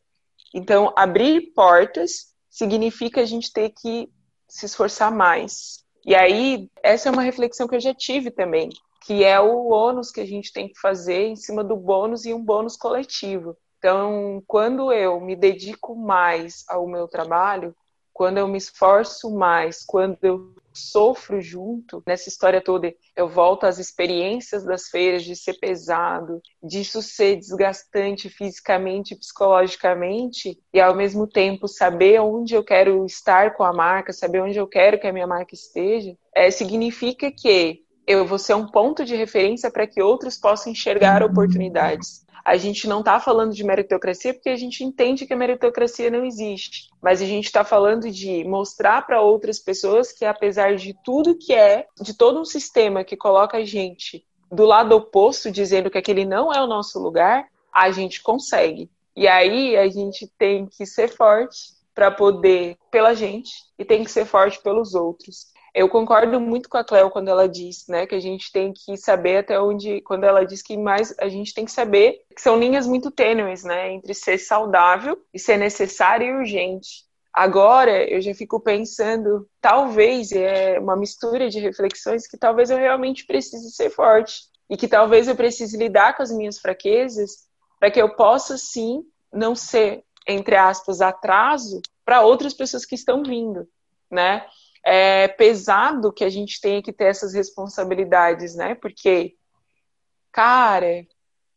Então, abrir portas significa a gente ter que se esforçar mais. E aí, essa é uma reflexão que eu já tive também, que é o ônus que a gente tem que fazer em cima do bônus e um bônus coletivo. Então, quando eu me dedico mais ao meu trabalho, quando eu me esforço mais, quando eu sofro junto nessa história toda, eu volto às experiências das feiras de ser pesado, disso ser desgastante fisicamente psicologicamente, e ao mesmo tempo saber onde eu quero estar com a marca, saber onde eu quero que a minha marca esteja, é, significa que eu vou ser um ponto de referência para que outros possam enxergar oportunidades a gente não está falando de meritocracia porque a gente entende que a meritocracia não existe, mas a gente está falando de mostrar para outras pessoas que apesar de tudo que é, de todo um sistema que coloca a gente do lado oposto, dizendo que aquele não é o nosso lugar, a gente consegue. E aí a gente tem que ser forte para poder pela gente e tem que ser forte pelos outros. Eu concordo muito com a Cleo quando ela diz, né, que a gente tem que saber até onde, quando ela diz que mais a gente tem que saber que são linhas muito tênues, né, entre ser saudável e ser necessário e urgente. Agora eu já fico pensando, talvez é uma mistura de reflexões que talvez eu realmente precise ser forte e que talvez eu precise lidar com as minhas fraquezas para que eu possa sim não ser entre aspas atraso para outras pessoas que estão vindo, né? É pesado que a gente tenha que ter essas responsabilidades, né? Porque, cara,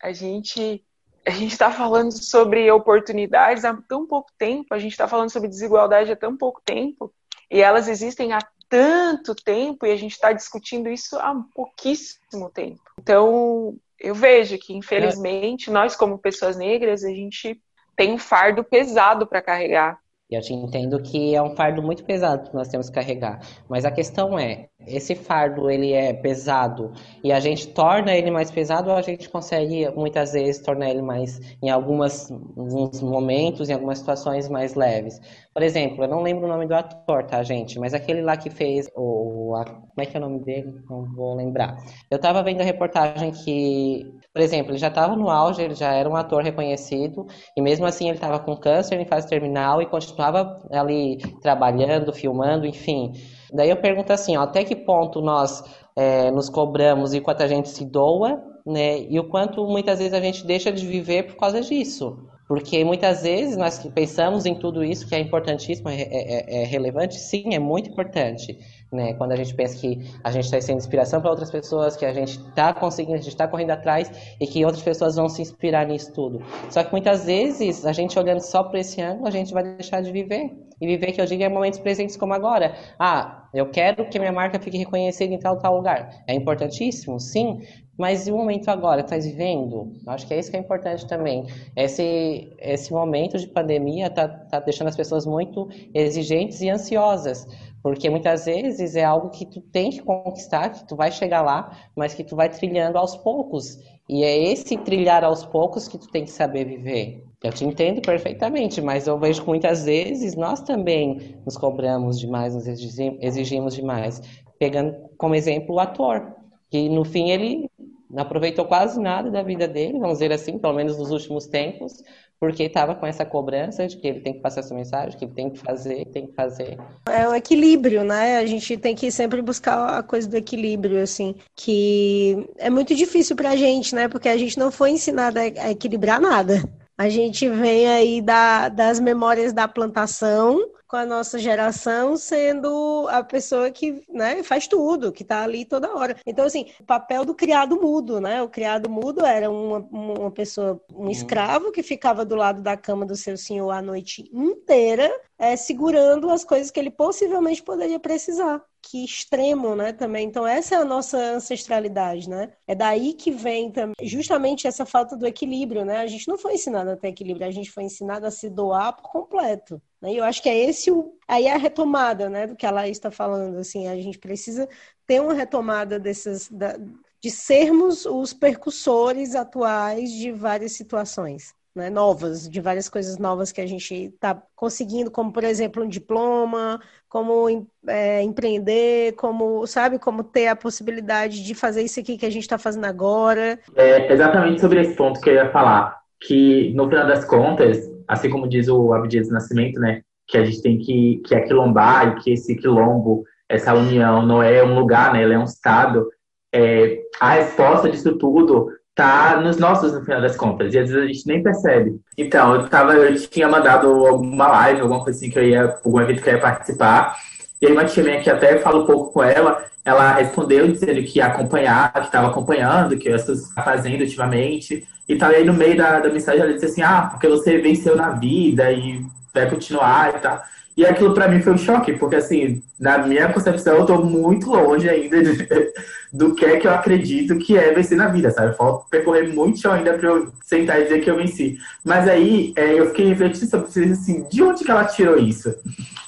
a gente a gente está falando sobre oportunidades há tão pouco tempo, a gente está falando sobre desigualdade há tão pouco tempo, e elas existem há tanto tempo e a gente está discutindo isso há pouquíssimo tempo. Então, eu vejo que, infelizmente, nós, como pessoas negras, a gente tem um fardo pesado para carregar. E eu te entendo que é um fardo muito pesado que nós temos que carregar. Mas a questão é, esse fardo ele é pesado e a gente torna ele mais pesado ou a gente consegue muitas vezes tornar ele mais em algumas alguns momentos, em algumas situações mais leves. Por exemplo, eu não lembro o nome do ator, tá, gente? Mas aquele lá que fez o a, como é que é o nome dele? Não vou lembrar. Eu tava vendo a reportagem que, por exemplo, ele já estava no auge, ele já era um ator reconhecido e mesmo assim ele estava com câncer em fase terminal e continuava ali trabalhando, filmando, enfim. Daí eu pergunto assim, ó, até que ponto nós é, nos cobramos e quanto a gente se doa, né? E o quanto muitas vezes a gente deixa de viver por causa disso. Porque muitas vezes nós pensamos em tudo isso que é importantíssimo, é, é, é, é relevante, sim, é muito importante. Né? Quando a gente pensa que a gente está sendo inspiração para outras pessoas, que a gente está conseguindo, a gente está correndo atrás e que outras pessoas vão se inspirar nisso tudo. Só que muitas vezes, a gente olhando só para esse ângulo, a gente vai deixar de viver. E viver, que eu digo, é momentos presentes como agora. Ah, eu quero que minha marca fique reconhecida em tal, tal lugar. É importantíssimo, sim, mas e o momento agora? Estás vivendo? Acho que é isso que é importante também. Esse, esse momento de pandemia está tá deixando as pessoas muito exigentes e ansiosas. Porque muitas vezes é algo que tu tem que conquistar, que tu vai chegar lá, mas que tu vai trilhando aos poucos. E é esse trilhar aos poucos que tu tem que saber viver. Eu te entendo perfeitamente, mas eu vejo que muitas vezes nós também nos cobramos demais, nos exigimos demais. Pegando como exemplo o ator, que no fim ele não aproveitou quase nada da vida dele, vamos dizer assim, pelo menos nos últimos tempos, porque estava com essa cobrança de que ele tem que passar essa mensagem, que ele tem que fazer, tem que fazer. É um equilíbrio, né? A gente tem que sempre buscar a coisa do equilíbrio, assim, que é muito difícil para a gente, né? Porque a gente não foi ensinado a equilibrar nada. A gente vem aí da, das memórias da plantação, com a nossa geração sendo a pessoa que né, faz tudo, que está ali toda hora. Então, assim, o papel do criado mudo, né? O criado mudo era uma, uma pessoa, um uhum. escravo que ficava do lado da cama do seu senhor a noite inteira, é, segurando as coisas que ele possivelmente poderia precisar que extremo, né, também. Então essa é a nossa ancestralidade, né? É daí que vem também justamente essa falta do equilíbrio, né? A gente não foi ensinado a ter equilíbrio, a gente foi ensinado a se doar por completo. Né? E eu acho que é esse o aí é a retomada, né, do que a Laís está falando, assim, a gente precisa ter uma retomada dessas da, de sermos os percussores atuais de várias situações né, novas, de várias coisas novas que a gente está conseguindo, como por exemplo um diploma, como é, empreender, como sabe, como ter a possibilidade de fazer isso aqui que a gente está fazendo agora. É exatamente sobre esse ponto que eu ia falar, que no final das contas, assim como diz o Abdias Nascimento, né, que a gente tem que que aquilombar e que esse quilombo, essa união não é um lugar, né, ela é um estado. É, a resposta disso tudo tá nos nossos no final das contas, e às vezes a gente nem percebe. Então, eu tava, eu tinha mandado alguma live, alguma coisa assim que eu ia, algum evento que eu ia participar, e aí uma tia minha que até fala um pouco com ela, ela respondeu dizendo que ia acompanhar, que estava acompanhando, que eu estava fazendo ultimamente, e tal, e aí no meio da, da mensagem ela disse assim, ah, porque você venceu na vida e vai continuar e tal. E aquilo para mim foi um choque, porque assim, na minha concepção eu tô muito longe ainda de, (laughs) do que é que eu acredito que é vencer na vida, sabe? Falta percorrer muito chão ainda para eu sentar e dizer que eu venci. Mas aí é, eu fiquei refletindo sobre assim, de onde que ela tirou isso?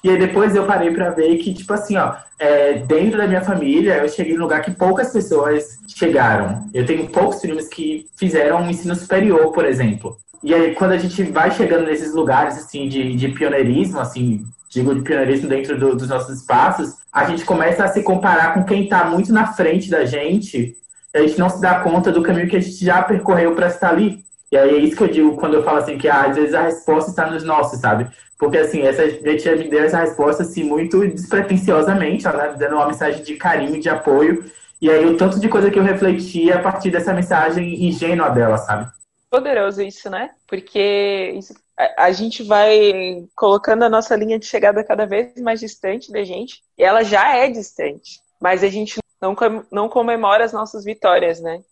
E aí depois eu parei para ver que, tipo assim, ó, é, dentro da minha família, eu cheguei num lugar que poucas pessoas chegaram. Eu tenho poucos filhos que fizeram um ensino superior, por exemplo. E aí, quando a gente vai chegando nesses lugares, assim, de, de pioneirismo, assim, digo de pioneirismo dentro do, dos nossos espaços, a gente começa a se comparar com quem está muito na frente da gente, e a gente não se dá conta do caminho que a gente já percorreu para estar ali. E aí é isso que eu digo quando eu falo assim, que ah, às vezes a resposta está nos nossos, sabe? Porque assim, essa gente me deu essa resposta assim, muito despretensiosamente, né? dando uma mensagem de carinho, de apoio. E aí o tanto de coisa que eu refleti a partir dessa mensagem ingênua dela, sabe? Poderoso isso, né? Porque isso, a, a, gente vai colocando a nossa linha de chegada cada vez mais distante da gente, e ela já é distante, mas a gente não, não comemora as nossas vitórias, né?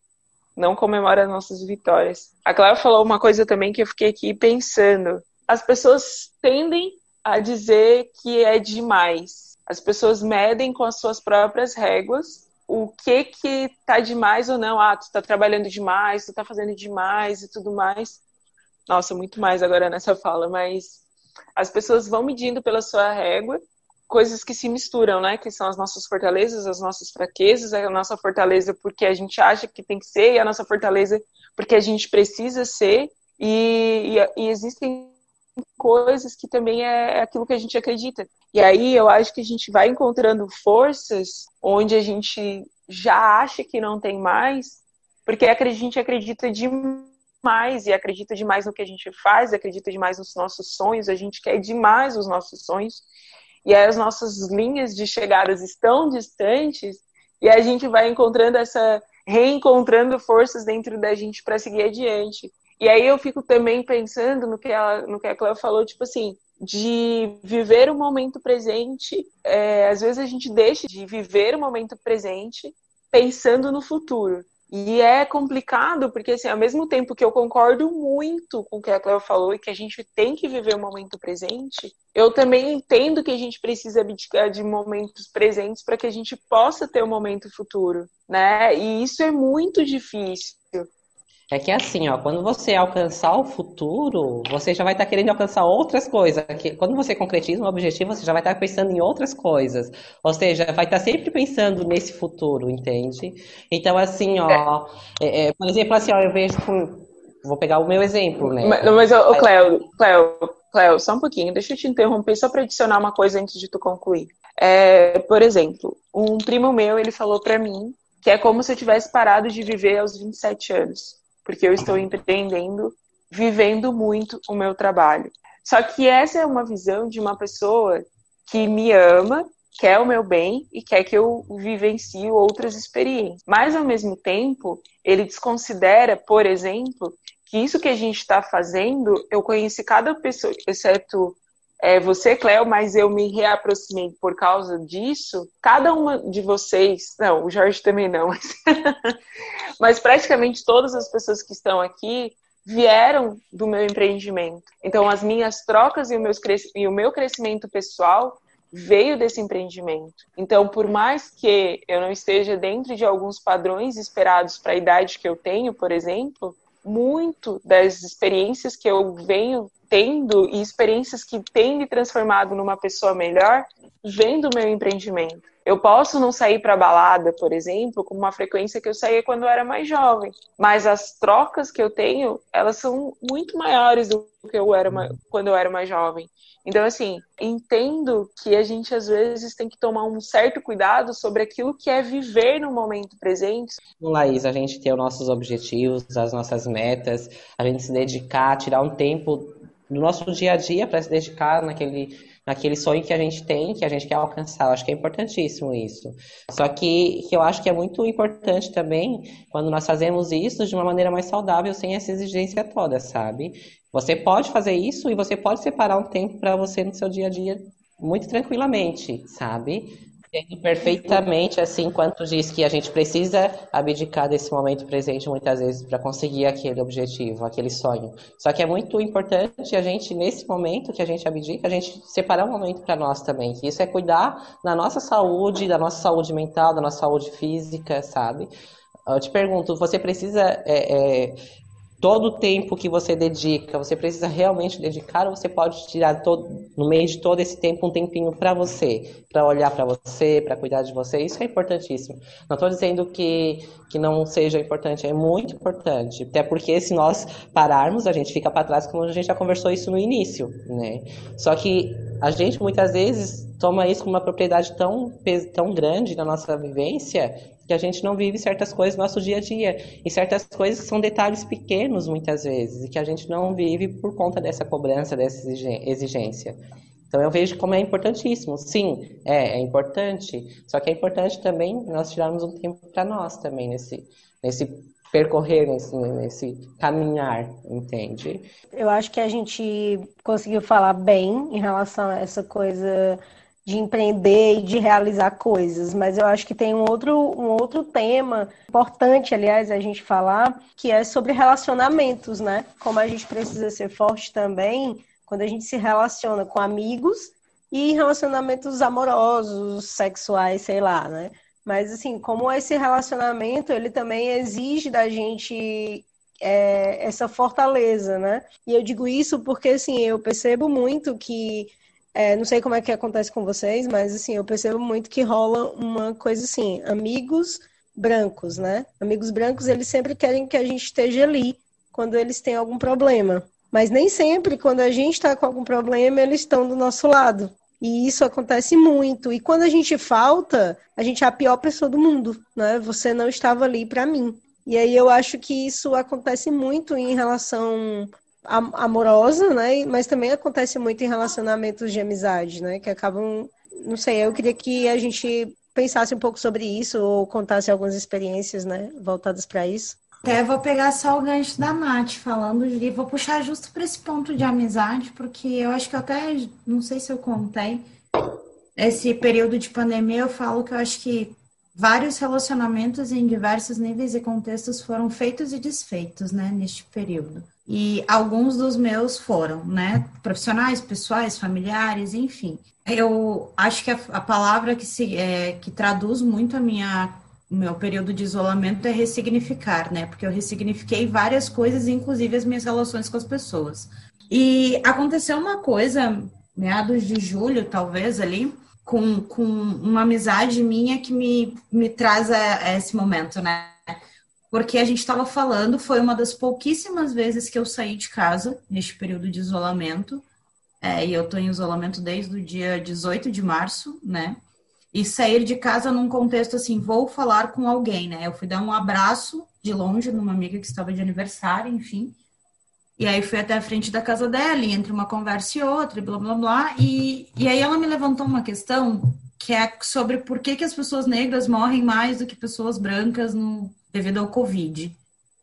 Não comemora as nossas vitórias. A Clara falou uma coisa também que eu fiquei aqui pensando. As pessoas tendem a dizer que é demais. As pessoas medem com as suas próprias réguas o que que tá demais ou não. Ah, tu tá trabalhando demais, tu tá fazendo demais e tudo mais. Nossa, muito mais agora nessa fala, mas as pessoas vão medindo pela sua régua coisas que se misturam, né? Que são as nossas fortalezas, as nossas fraquezas, a nossa fortaleza porque a gente acha que tem que ser e a nossa fortaleza porque a gente precisa ser. E, e, e existem coisas que também é aquilo que a gente acredita. E aí eu acho que a gente vai encontrando forças onde a gente já acha que não tem mais, porque a gente acredita demais e acredita demais no que a gente faz, acredita demais nos nossos sonhos, a gente quer demais os nossos sonhos. E aí as nossas linhas de chegadas estão distantes e a gente vai encontrando essa reencontrando forças dentro da gente para seguir adiante. E aí eu fico também pensando no que ela, no que a Cléo falou, tipo assim, de viver o momento presente. É, às vezes a gente deixa de viver o momento presente pensando no futuro. E é complicado, porque assim, ao mesmo tempo que eu concordo muito com o que a Cléo falou e que a gente tem que viver o momento presente, eu também entendo que a gente precisa abdicar de momentos presentes para que a gente possa ter o um momento futuro, né? E isso é muito difícil. É que é assim, ó, quando você alcançar o futuro, você já vai estar tá querendo alcançar outras coisas. Quando você concretiza um objetivo, você já vai estar tá pensando em outras coisas. Ou seja, vai estar tá sempre pensando nesse futuro, entende? Então, assim, ó, é, é, por exemplo, assim, ó, eu vejo. Vou pegar o meu exemplo, né? Mas, mas ô, Cléo, Cléo, Cléo, só um pouquinho, deixa eu te interromper só para adicionar uma coisa antes de tu concluir. É, por exemplo, um primo meu, ele falou para mim que é como se eu tivesse parado de viver aos 27 anos porque eu estou empreendendo, vivendo muito o meu trabalho. Só que essa é uma visão de uma pessoa que me ama, quer o meu bem e quer que eu vivencie outras experiências. Mas, ao mesmo tempo, ele desconsidera, por exemplo, que isso que a gente está fazendo, eu conheci cada pessoa, exceto é, você, Cléo, mas eu me reaproximei por causa disso. Cada uma de vocês, não, o Jorge também não, (laughs) mas, mas praticamente todas as pessoas que estão aqui vieram do meu empreendimento. Então, as minhas trocas e o, meus, e o meu crescimento pessoal veio desse empreendimento. Então, por mais que eu não esteja dentro de alguns padrões esperados para a idade que eu tenho, por exemplo, muito das experiências que eu venho tendo e experiências que têm me transformado numa pessoa melhor vem do meu empreendimento. Eu posso não sair para balada, por exemplo, com uma frequência que eu saía quando eu era mais jovem, mas as trocas que eu tenho, elas são muito maiores do que eu era quando eu era mais jovem. Então, assim, entendo que a gente às vezes tem que tomar um certo cuidado sobre aquilo que é viver no momento presente. Laís, a gente ter os nossos objetivos, as nossas metas, a gente se dedicar, tirar um tempo no nosso dia a dia para se dedicar naquele, naquele sonho que a gente tem, que a gente quer alcançar. Eu acho que é importantíssimo isso. Só que, que eu acho que é muito importante também quando nós fazemos isso de uma maneira mais saudável, sem essa exigência toda, sabe? Você pode fazer isso e você pode separar um tempo para você no seu dia a dia muito tranquilamente, sabe? Entendo perfeitamente, assim, quanto diz que a gente precisa abdicar desse momento presente muitas vezes para conseguir aquele objetivo, aquele sonho. Só que é muito importante a gente, nesse momento que a gente abdica, a gente separar um momento para nós também. Isso é cuidar da nossa saúde, da nossa saúde mental, da nossa saúde física, sabe? Eu te pergunto, você precisa é, é, todo o tempo que você dedica, você precisa realmente dedicar ou você pode tirar todo, no meio de todo esse tempo um tempinho para você, para olhar para você, para cuidar de você? Isso é importantíssimo. Não estou dizendo que, que não seja importante, é muito importante. Até porque se nós pararmos, a gente fica para trás, como a gente já conversou isso no início, né? Só que a gente muitas vezes toma isso como uma propriedade tão, tão grande na nossa vivência que a gente não vive certas coisas no nosso dia a dia. E certas coisas que são detalhes pequenos, muitas vezes, e que a gente não vive por conta dessa cobrança, dessa exigência. Então eu vejo como é importantíssimo. Sim, é, é importante. Só que é importante também nós tirarmos um tempo para nós também nesse, nesse percorrer, nesse, nesse caminhar, entende? Eu acho que a gente conseguiu falar bem em relação a essa coisa de empreender e de realizar coisas, mas eu acho que tem um outro, um outro tema importante, aliás, a gente falar, que é sobre relacionamentos, né? Como a gente precisa ser forte também quando a gente se relaciona com amigos e relacionamentos amorosos, sexuais, sei lá, né? Mas assim, como esse relacionamento, ele também exige da gente é, essa fortaleza, né? E eu digo isso porque, assim, eu percebo muito que é, não sei como é que acontece com vocês, mas assim, eu percebo muito que rola uma coisa assim, amigos brancos, né? Amigos brancos, eles sempre querem que a gente esteja ali quando eles têm algum problema. Mas nem sempre, quando a gente está com algum problema, eles estão do nosso lado. E isso acontece muito. E quando a gente falta, a gente é a pior pessoa do mundo, né? Você não estava ali para mim. E aí eu acho que isso acontece muito em relação amorosa, né? Mas também acontece muito em relacionamentos de amizade, né? Que acabam, não sei, eu queria que a gente pensasse um pouco sobre isso ou contasse algumas experiências, né, voltadas para isso. Até vou pegar só o gancho da Nath falando de. Vou puxar justo para esse ponto de amizade, porque eu acho que até. Não sei se eu contei. Esse período de pandemia, eu falo que eu acho que vários relacionamentos em diversos níveis e contextos foram feitos e desfeitos, né, neste período. E alguns dos meus foram, né, profissionais, pessoais, familiares, enfim. Eu acho que a, a palavra que, se, é, que traduz muito a minha meu período de isolamento é ressignificar, né? Porque eu ressignifiquei várias coisas, inclusive as minhas relações com as pessoas. E aconteceu uma coisa, meados de julho, talvez, ali, com, com uma amizade minha que me, me traz a, a esse momento, né? Porque a gente estava falando, foi uma das pouquíssimas vezes que eu saí de casa neste período de isolamento. É, e eu estou em isolamento desde o dia 18 de março, né? E sair de casa num contexto assim, vou falar com alguém, né? Eu fui dar um abraço de longe numa amiga que estava de aniversário, enfim. E aí fui até a frente da casa dela, entre uma conversa e outra, e blá blá blá. E, e aí ela me levantou uma questão que é sobre por que, que as pessoas negras morrem mais do que pessoas brancas no, devido ao Covid.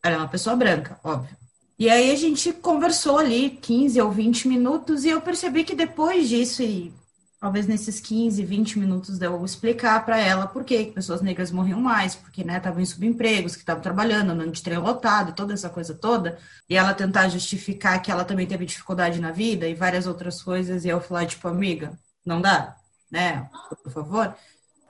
Ela é uma pessoa branca, óbvio. E aí a gente conversou ali 15 ou 20 minutos e eu percebi que depois disso, e talvez nesses 15, 20 minutos de eu explicar para ela por que pessoas negras morriam mais, porque né, estavam em subempregos, que estavam trabalhando, andando de trem lotado, toda essa coisa toda, e ela tentar justificar que ela também teve dificuldade na vida e várias outras coisas, e eu falar, tipo, amiga, não dá, né? Por favor.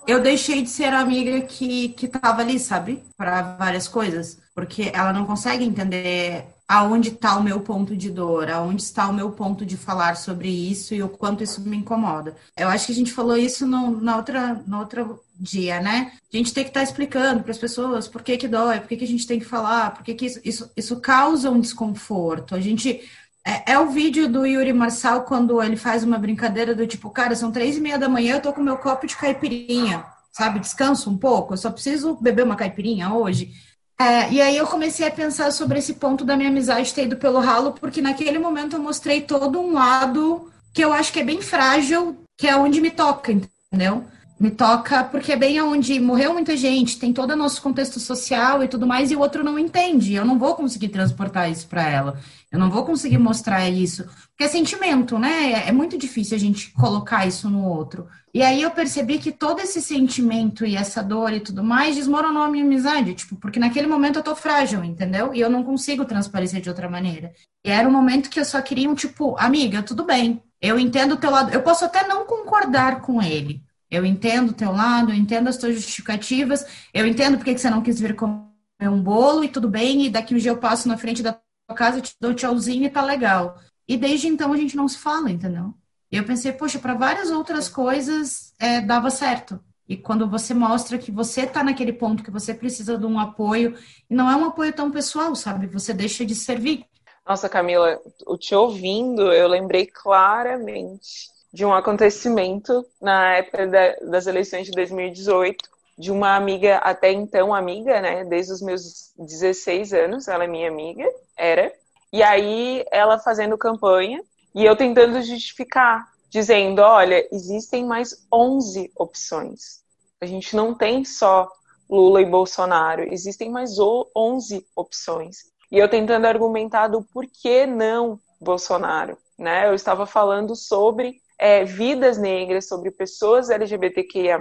Eu deixei de ser a amiga que, que tava ali, sabe? Para várias coisas. Porque ela não consegue entender aonde está o meu ponto de dor, aonde está o meu ponto de falar sobre isso e o quanto isso me incomoda. Eu acho que a gente falou isso no, na outra, no outro dia, né? A gente tem que estar tá explicando para as pessoas por que que dói, por que que a gente tem que falar, por que que isso, isso, isso causa um desconforto. A gente é, é, o vídeo do Yuri Marçal quando ele faz uma brincadeira do tipo, cara, são três e meia da manhã, eu tô com meu copo de caipirinha, sabe? Descanso um pouco, eu só preciso beber uma caipirinha hoje. É, e aí eu comecei a pensar sobre esse ponto da minha amizade ter ido pelo ralo, porque naquele momento eu mostrei todo um lado que eu acho que é bem frágil, que é onde me toca, entendeu? Me toca porque é bem onde morreu muita gente, tem todo o nosso contexto social e tudo mais, e o outro não entende. Eu não vou conseguir transportar isso para ela. Eu não vou conseguir mostrar isso. Porque é sentimento, né? É muito difícil a gente colocar isso no outro. E aí eu percebi que todo esse sentimento e essa dor e tudo mais desmoronou a minha amizade, tipo, porque naquele momento eu tô frágil, entendeu? E eu não consigo transparecer de outra maneira. E era um momento que eu só queria um tipo, amiga, tudo bem. Eu entendo o teu lado. Eu posso até não concordar com ele. Eu entendo o teu lado, eu entendo as tuas justificativas, eu entendo porque que você não quis vir comer um bolo e tudo bem, e daqui um dia eu passo na frente da tua casa, te dou tchauzinho e tá legal. E desde então a gente não se fala, entendeu? E eu pensei, poxa, para várias outras coisas é, dava certo. E quando você mostra que você está naquele ponto que você precisa de um apoio, e não é um apoio tão pessoal, sabe? Você deixa de servir. Nossa, Camila, te ouvindo, eu lembrei claramente de um acontecimento na época da, das eleições de 2018, de uma amiga, até então amiga, né? Desde os meus 16 anos, ela é minha amiga, era. E aí ela fazendo campanha e eu tentando justificar, dizendo: olha, existem mais 11 opções. A gente não tem só Lula e Bolsonaro, existem mais 11 opções. E eu tentando argumentar do porquê não Bolsonaro. Né? Eu estava falando sobre é, vidas negras, sobre pessoas LGBTQIA.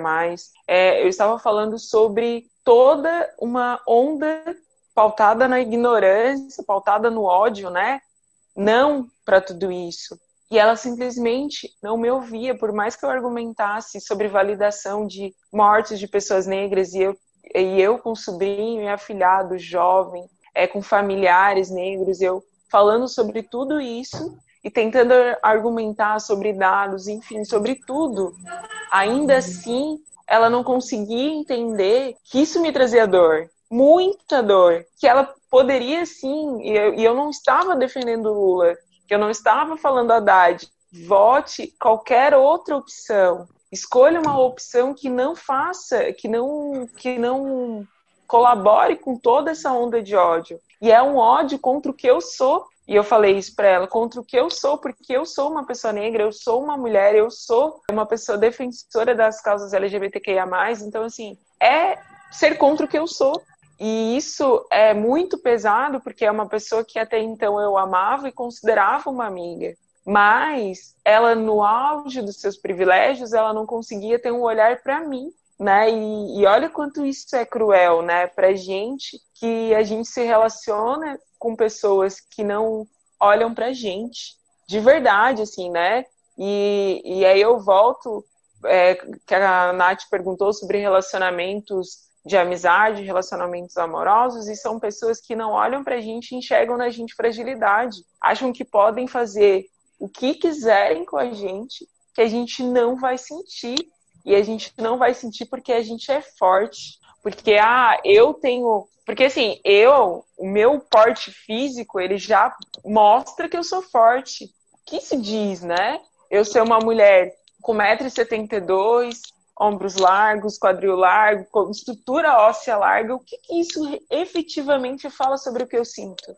É, eu estava falando sobre toda uma onda pautada na ignorância, pautada no ódio, né? não para tudo isso. E ela simplesmente não me ouvia, por mais que eu argumentasse sobre validação de mortes de pessoas negras e eu, e eu com sobrinho e afilhado, jovem, é, com familiares negros, eu falando sobre tudo isso e tentando argumentar sobre dados, enfim, sobre tudo. Ainda assim, ela não conseguia entender que isso me trazia dor, muita dor, que ela poderia sim, e eu, e eu não estava defendendo Lula, que eu não estava falando Haddad, vote qualquer outra opção. Escolha uma opção que não faça, que não, que não colabore com toda essa onda de ódio. E é um ódio contra o que eu sou. E eu falei isso para ela, contra o que eu sou, porque eu sou uma pessoa negra, eu sou uma mulher, eu sou uma pessoa defensora das causas LGBTQIA+, então assim, é ser contra o que eu sou. E isso é muito pesado porque é uma pessoa que até então eu amava e considerava uma amiga. Mas ela, no auge dos seus privilégios, ela não conseguia ter um olhar para mim, né? E, e, olha quanto isso é cruel, né? Para gente que a gente se relaciona com pessoas que não olham para gente, de verdade, assim, né? E, e aí eu volto, é, que a Nath perguntou sobre relacionamentos de amizade, relacionamentos amorosos, e são pessoas que não olham para a gente e enxergam na gente fragilidade, acham que podem fazer o que quiserem com a gente, que a gente não vai sentir, e a gente não vai sentir porque a gente é forte, porque ah, eu tenho, porque assim, eu, o meu porte físico, ele já mostra que eu sou forte. O que se diz, né? Eu ser uma mulher com 1,72m, ombros largos, quadril largo, com estrutura óssea larga, o que, que isso efetivamente fala sobre o que eu sinto?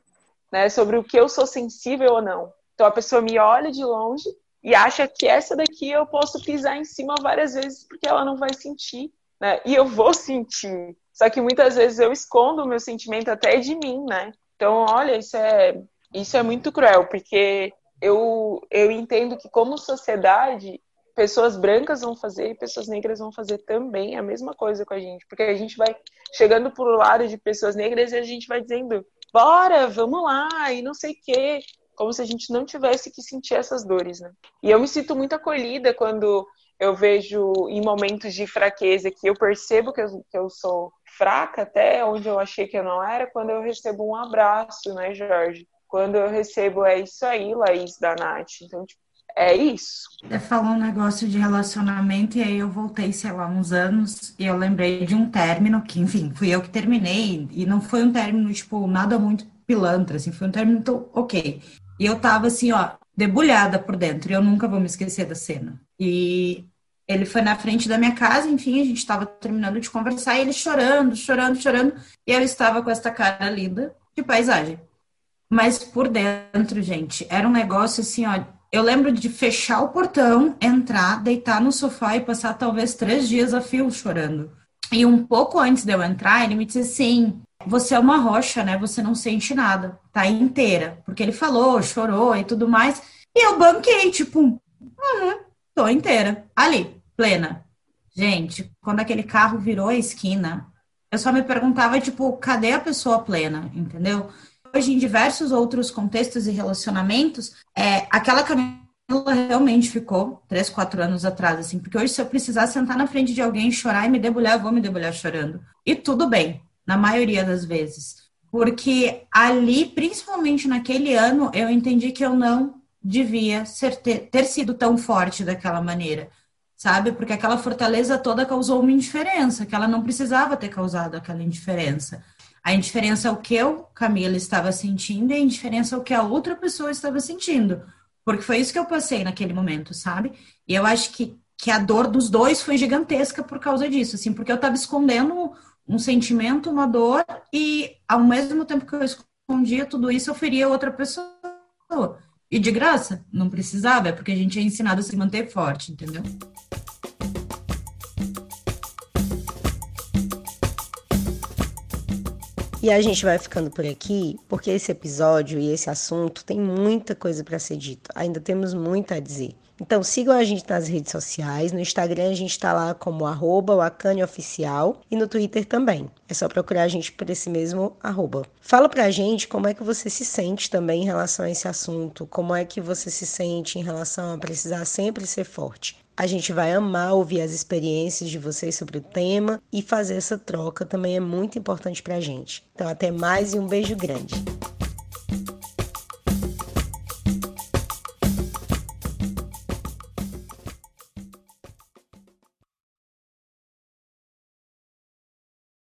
Né? Sobre o que eu sou sensível ou não. Então a pessoa me olha de longe e acha que essa daqui eu posso pisar em cima várias vezes porque ela não vai sentir. Né? E eu vou sentir. Só que muitas vezes eu escondo o meu sentimento até de mim, né? Então, olha, isso é, isso é muito cruel, porque eu, eu entendo que como sociedade pessoas brancas vão fazer e pessoas negras vão fazer também a mesma coisa com a gente. Porque a gente vai chegando pro lado de pessoas negras e a gente vai dizendo, bora, vamos lá, e não sei o quê. Como se a gente não tivesse que sentir essas dores, né? E eu me sinto muito acolhida quando eu vejo em momentos de fraqueza que eu percebo que eu, que eu sou fraca, até onde eu achei que eu não era, quando eu recebo um abraço, né, Jorge? Quando eu recebo, é isso aí, Laís da Nath. Então, tipo, é isso. Você falou um negócio de relacionamento e aí eu voltei, sei lá, uns anos e eu lembrei de um término que, enfim, fui eu que terminei e não foi um término, tipo, nada muito pilantra, assim, foi um término, então, ok. E eu tava, assim, ó, debulhada por dentro e eu nunca vou me esquecer da cena. E ele foi na frente da minha casa, enfim, a gente estava terminando de conversar e ele chorando, chorando, chorando, e eu estava com esta cara linda de paisagem. Mas por dentro, gente, era um negócio assim, ó, eu lembro de fechar o portão, entrar, deitar no sofá e passar talvez três dias a fio chorando. E um pouco antes de eu entrar, ele me disse assim: Você é uma rocha, né? Você não sente nada, tá inteira. Porque ele falou, chorou e tudo mais. E eu banquei, tipo, uhum, tô inteira. Ali, plena. Gente, quando aquele carro virou a esquina, eu só me perguntava, tipo, cadê a pessoa plena, entendeu? hoje em diversos outros contextos e relacionamentos, é, aquela Camila realmente ficou três, quatro anos atrás, assim, porque hoje se eu precisar sentar na frente de alguém, chorar e me debulhar, eu vou me debulhar chorando. E tudo bem, na maioria das vezes. Porque ali, principalmente naquele ano, eu entendi que eu não devia ser, ter, ter sido tão forte daquela maneira sabe? Porque aquela fortaleza toda causou uma indiferença, que ela não precisava ter causado aquela indiferença. A indiferença é o que eu, Camila, estava sentindo e a indiferença é o que a outra pessoa estava sentindo. Porque foi isso que eu passei naquele momento, sabe? E eu acho que, que a dor dos dois foi gigantesca por causa disso, assim, porque eu estava escondendo um sentimento, uma dor, e ao mesmo tempo que eu escondia tudo isso, eu feria outra pessoa. E de graça, não precisava, é porque a gente é ensinado a se manter forte, entendeu? E a gente vai ficando por aqui, porque esse episódio e esse assunto tem muita coisa para ser dito. Ainda temos muito a dizer. Então sigam a gente nas redes sociais. No Instagram a gente está lá como arroba Oficial e no Twitter também. É só procurar a gente por esse mesmo arroba. Fala pra gente como é que você se sente também em relação a esse assunto. Como é que você se sente em relação a precisar sempre ser forte. A gente vai amar ouvir as experiências de vocês sobre o tema e fazer essa troca também é muito importante para a gente. Então, até mais e um beijo grande.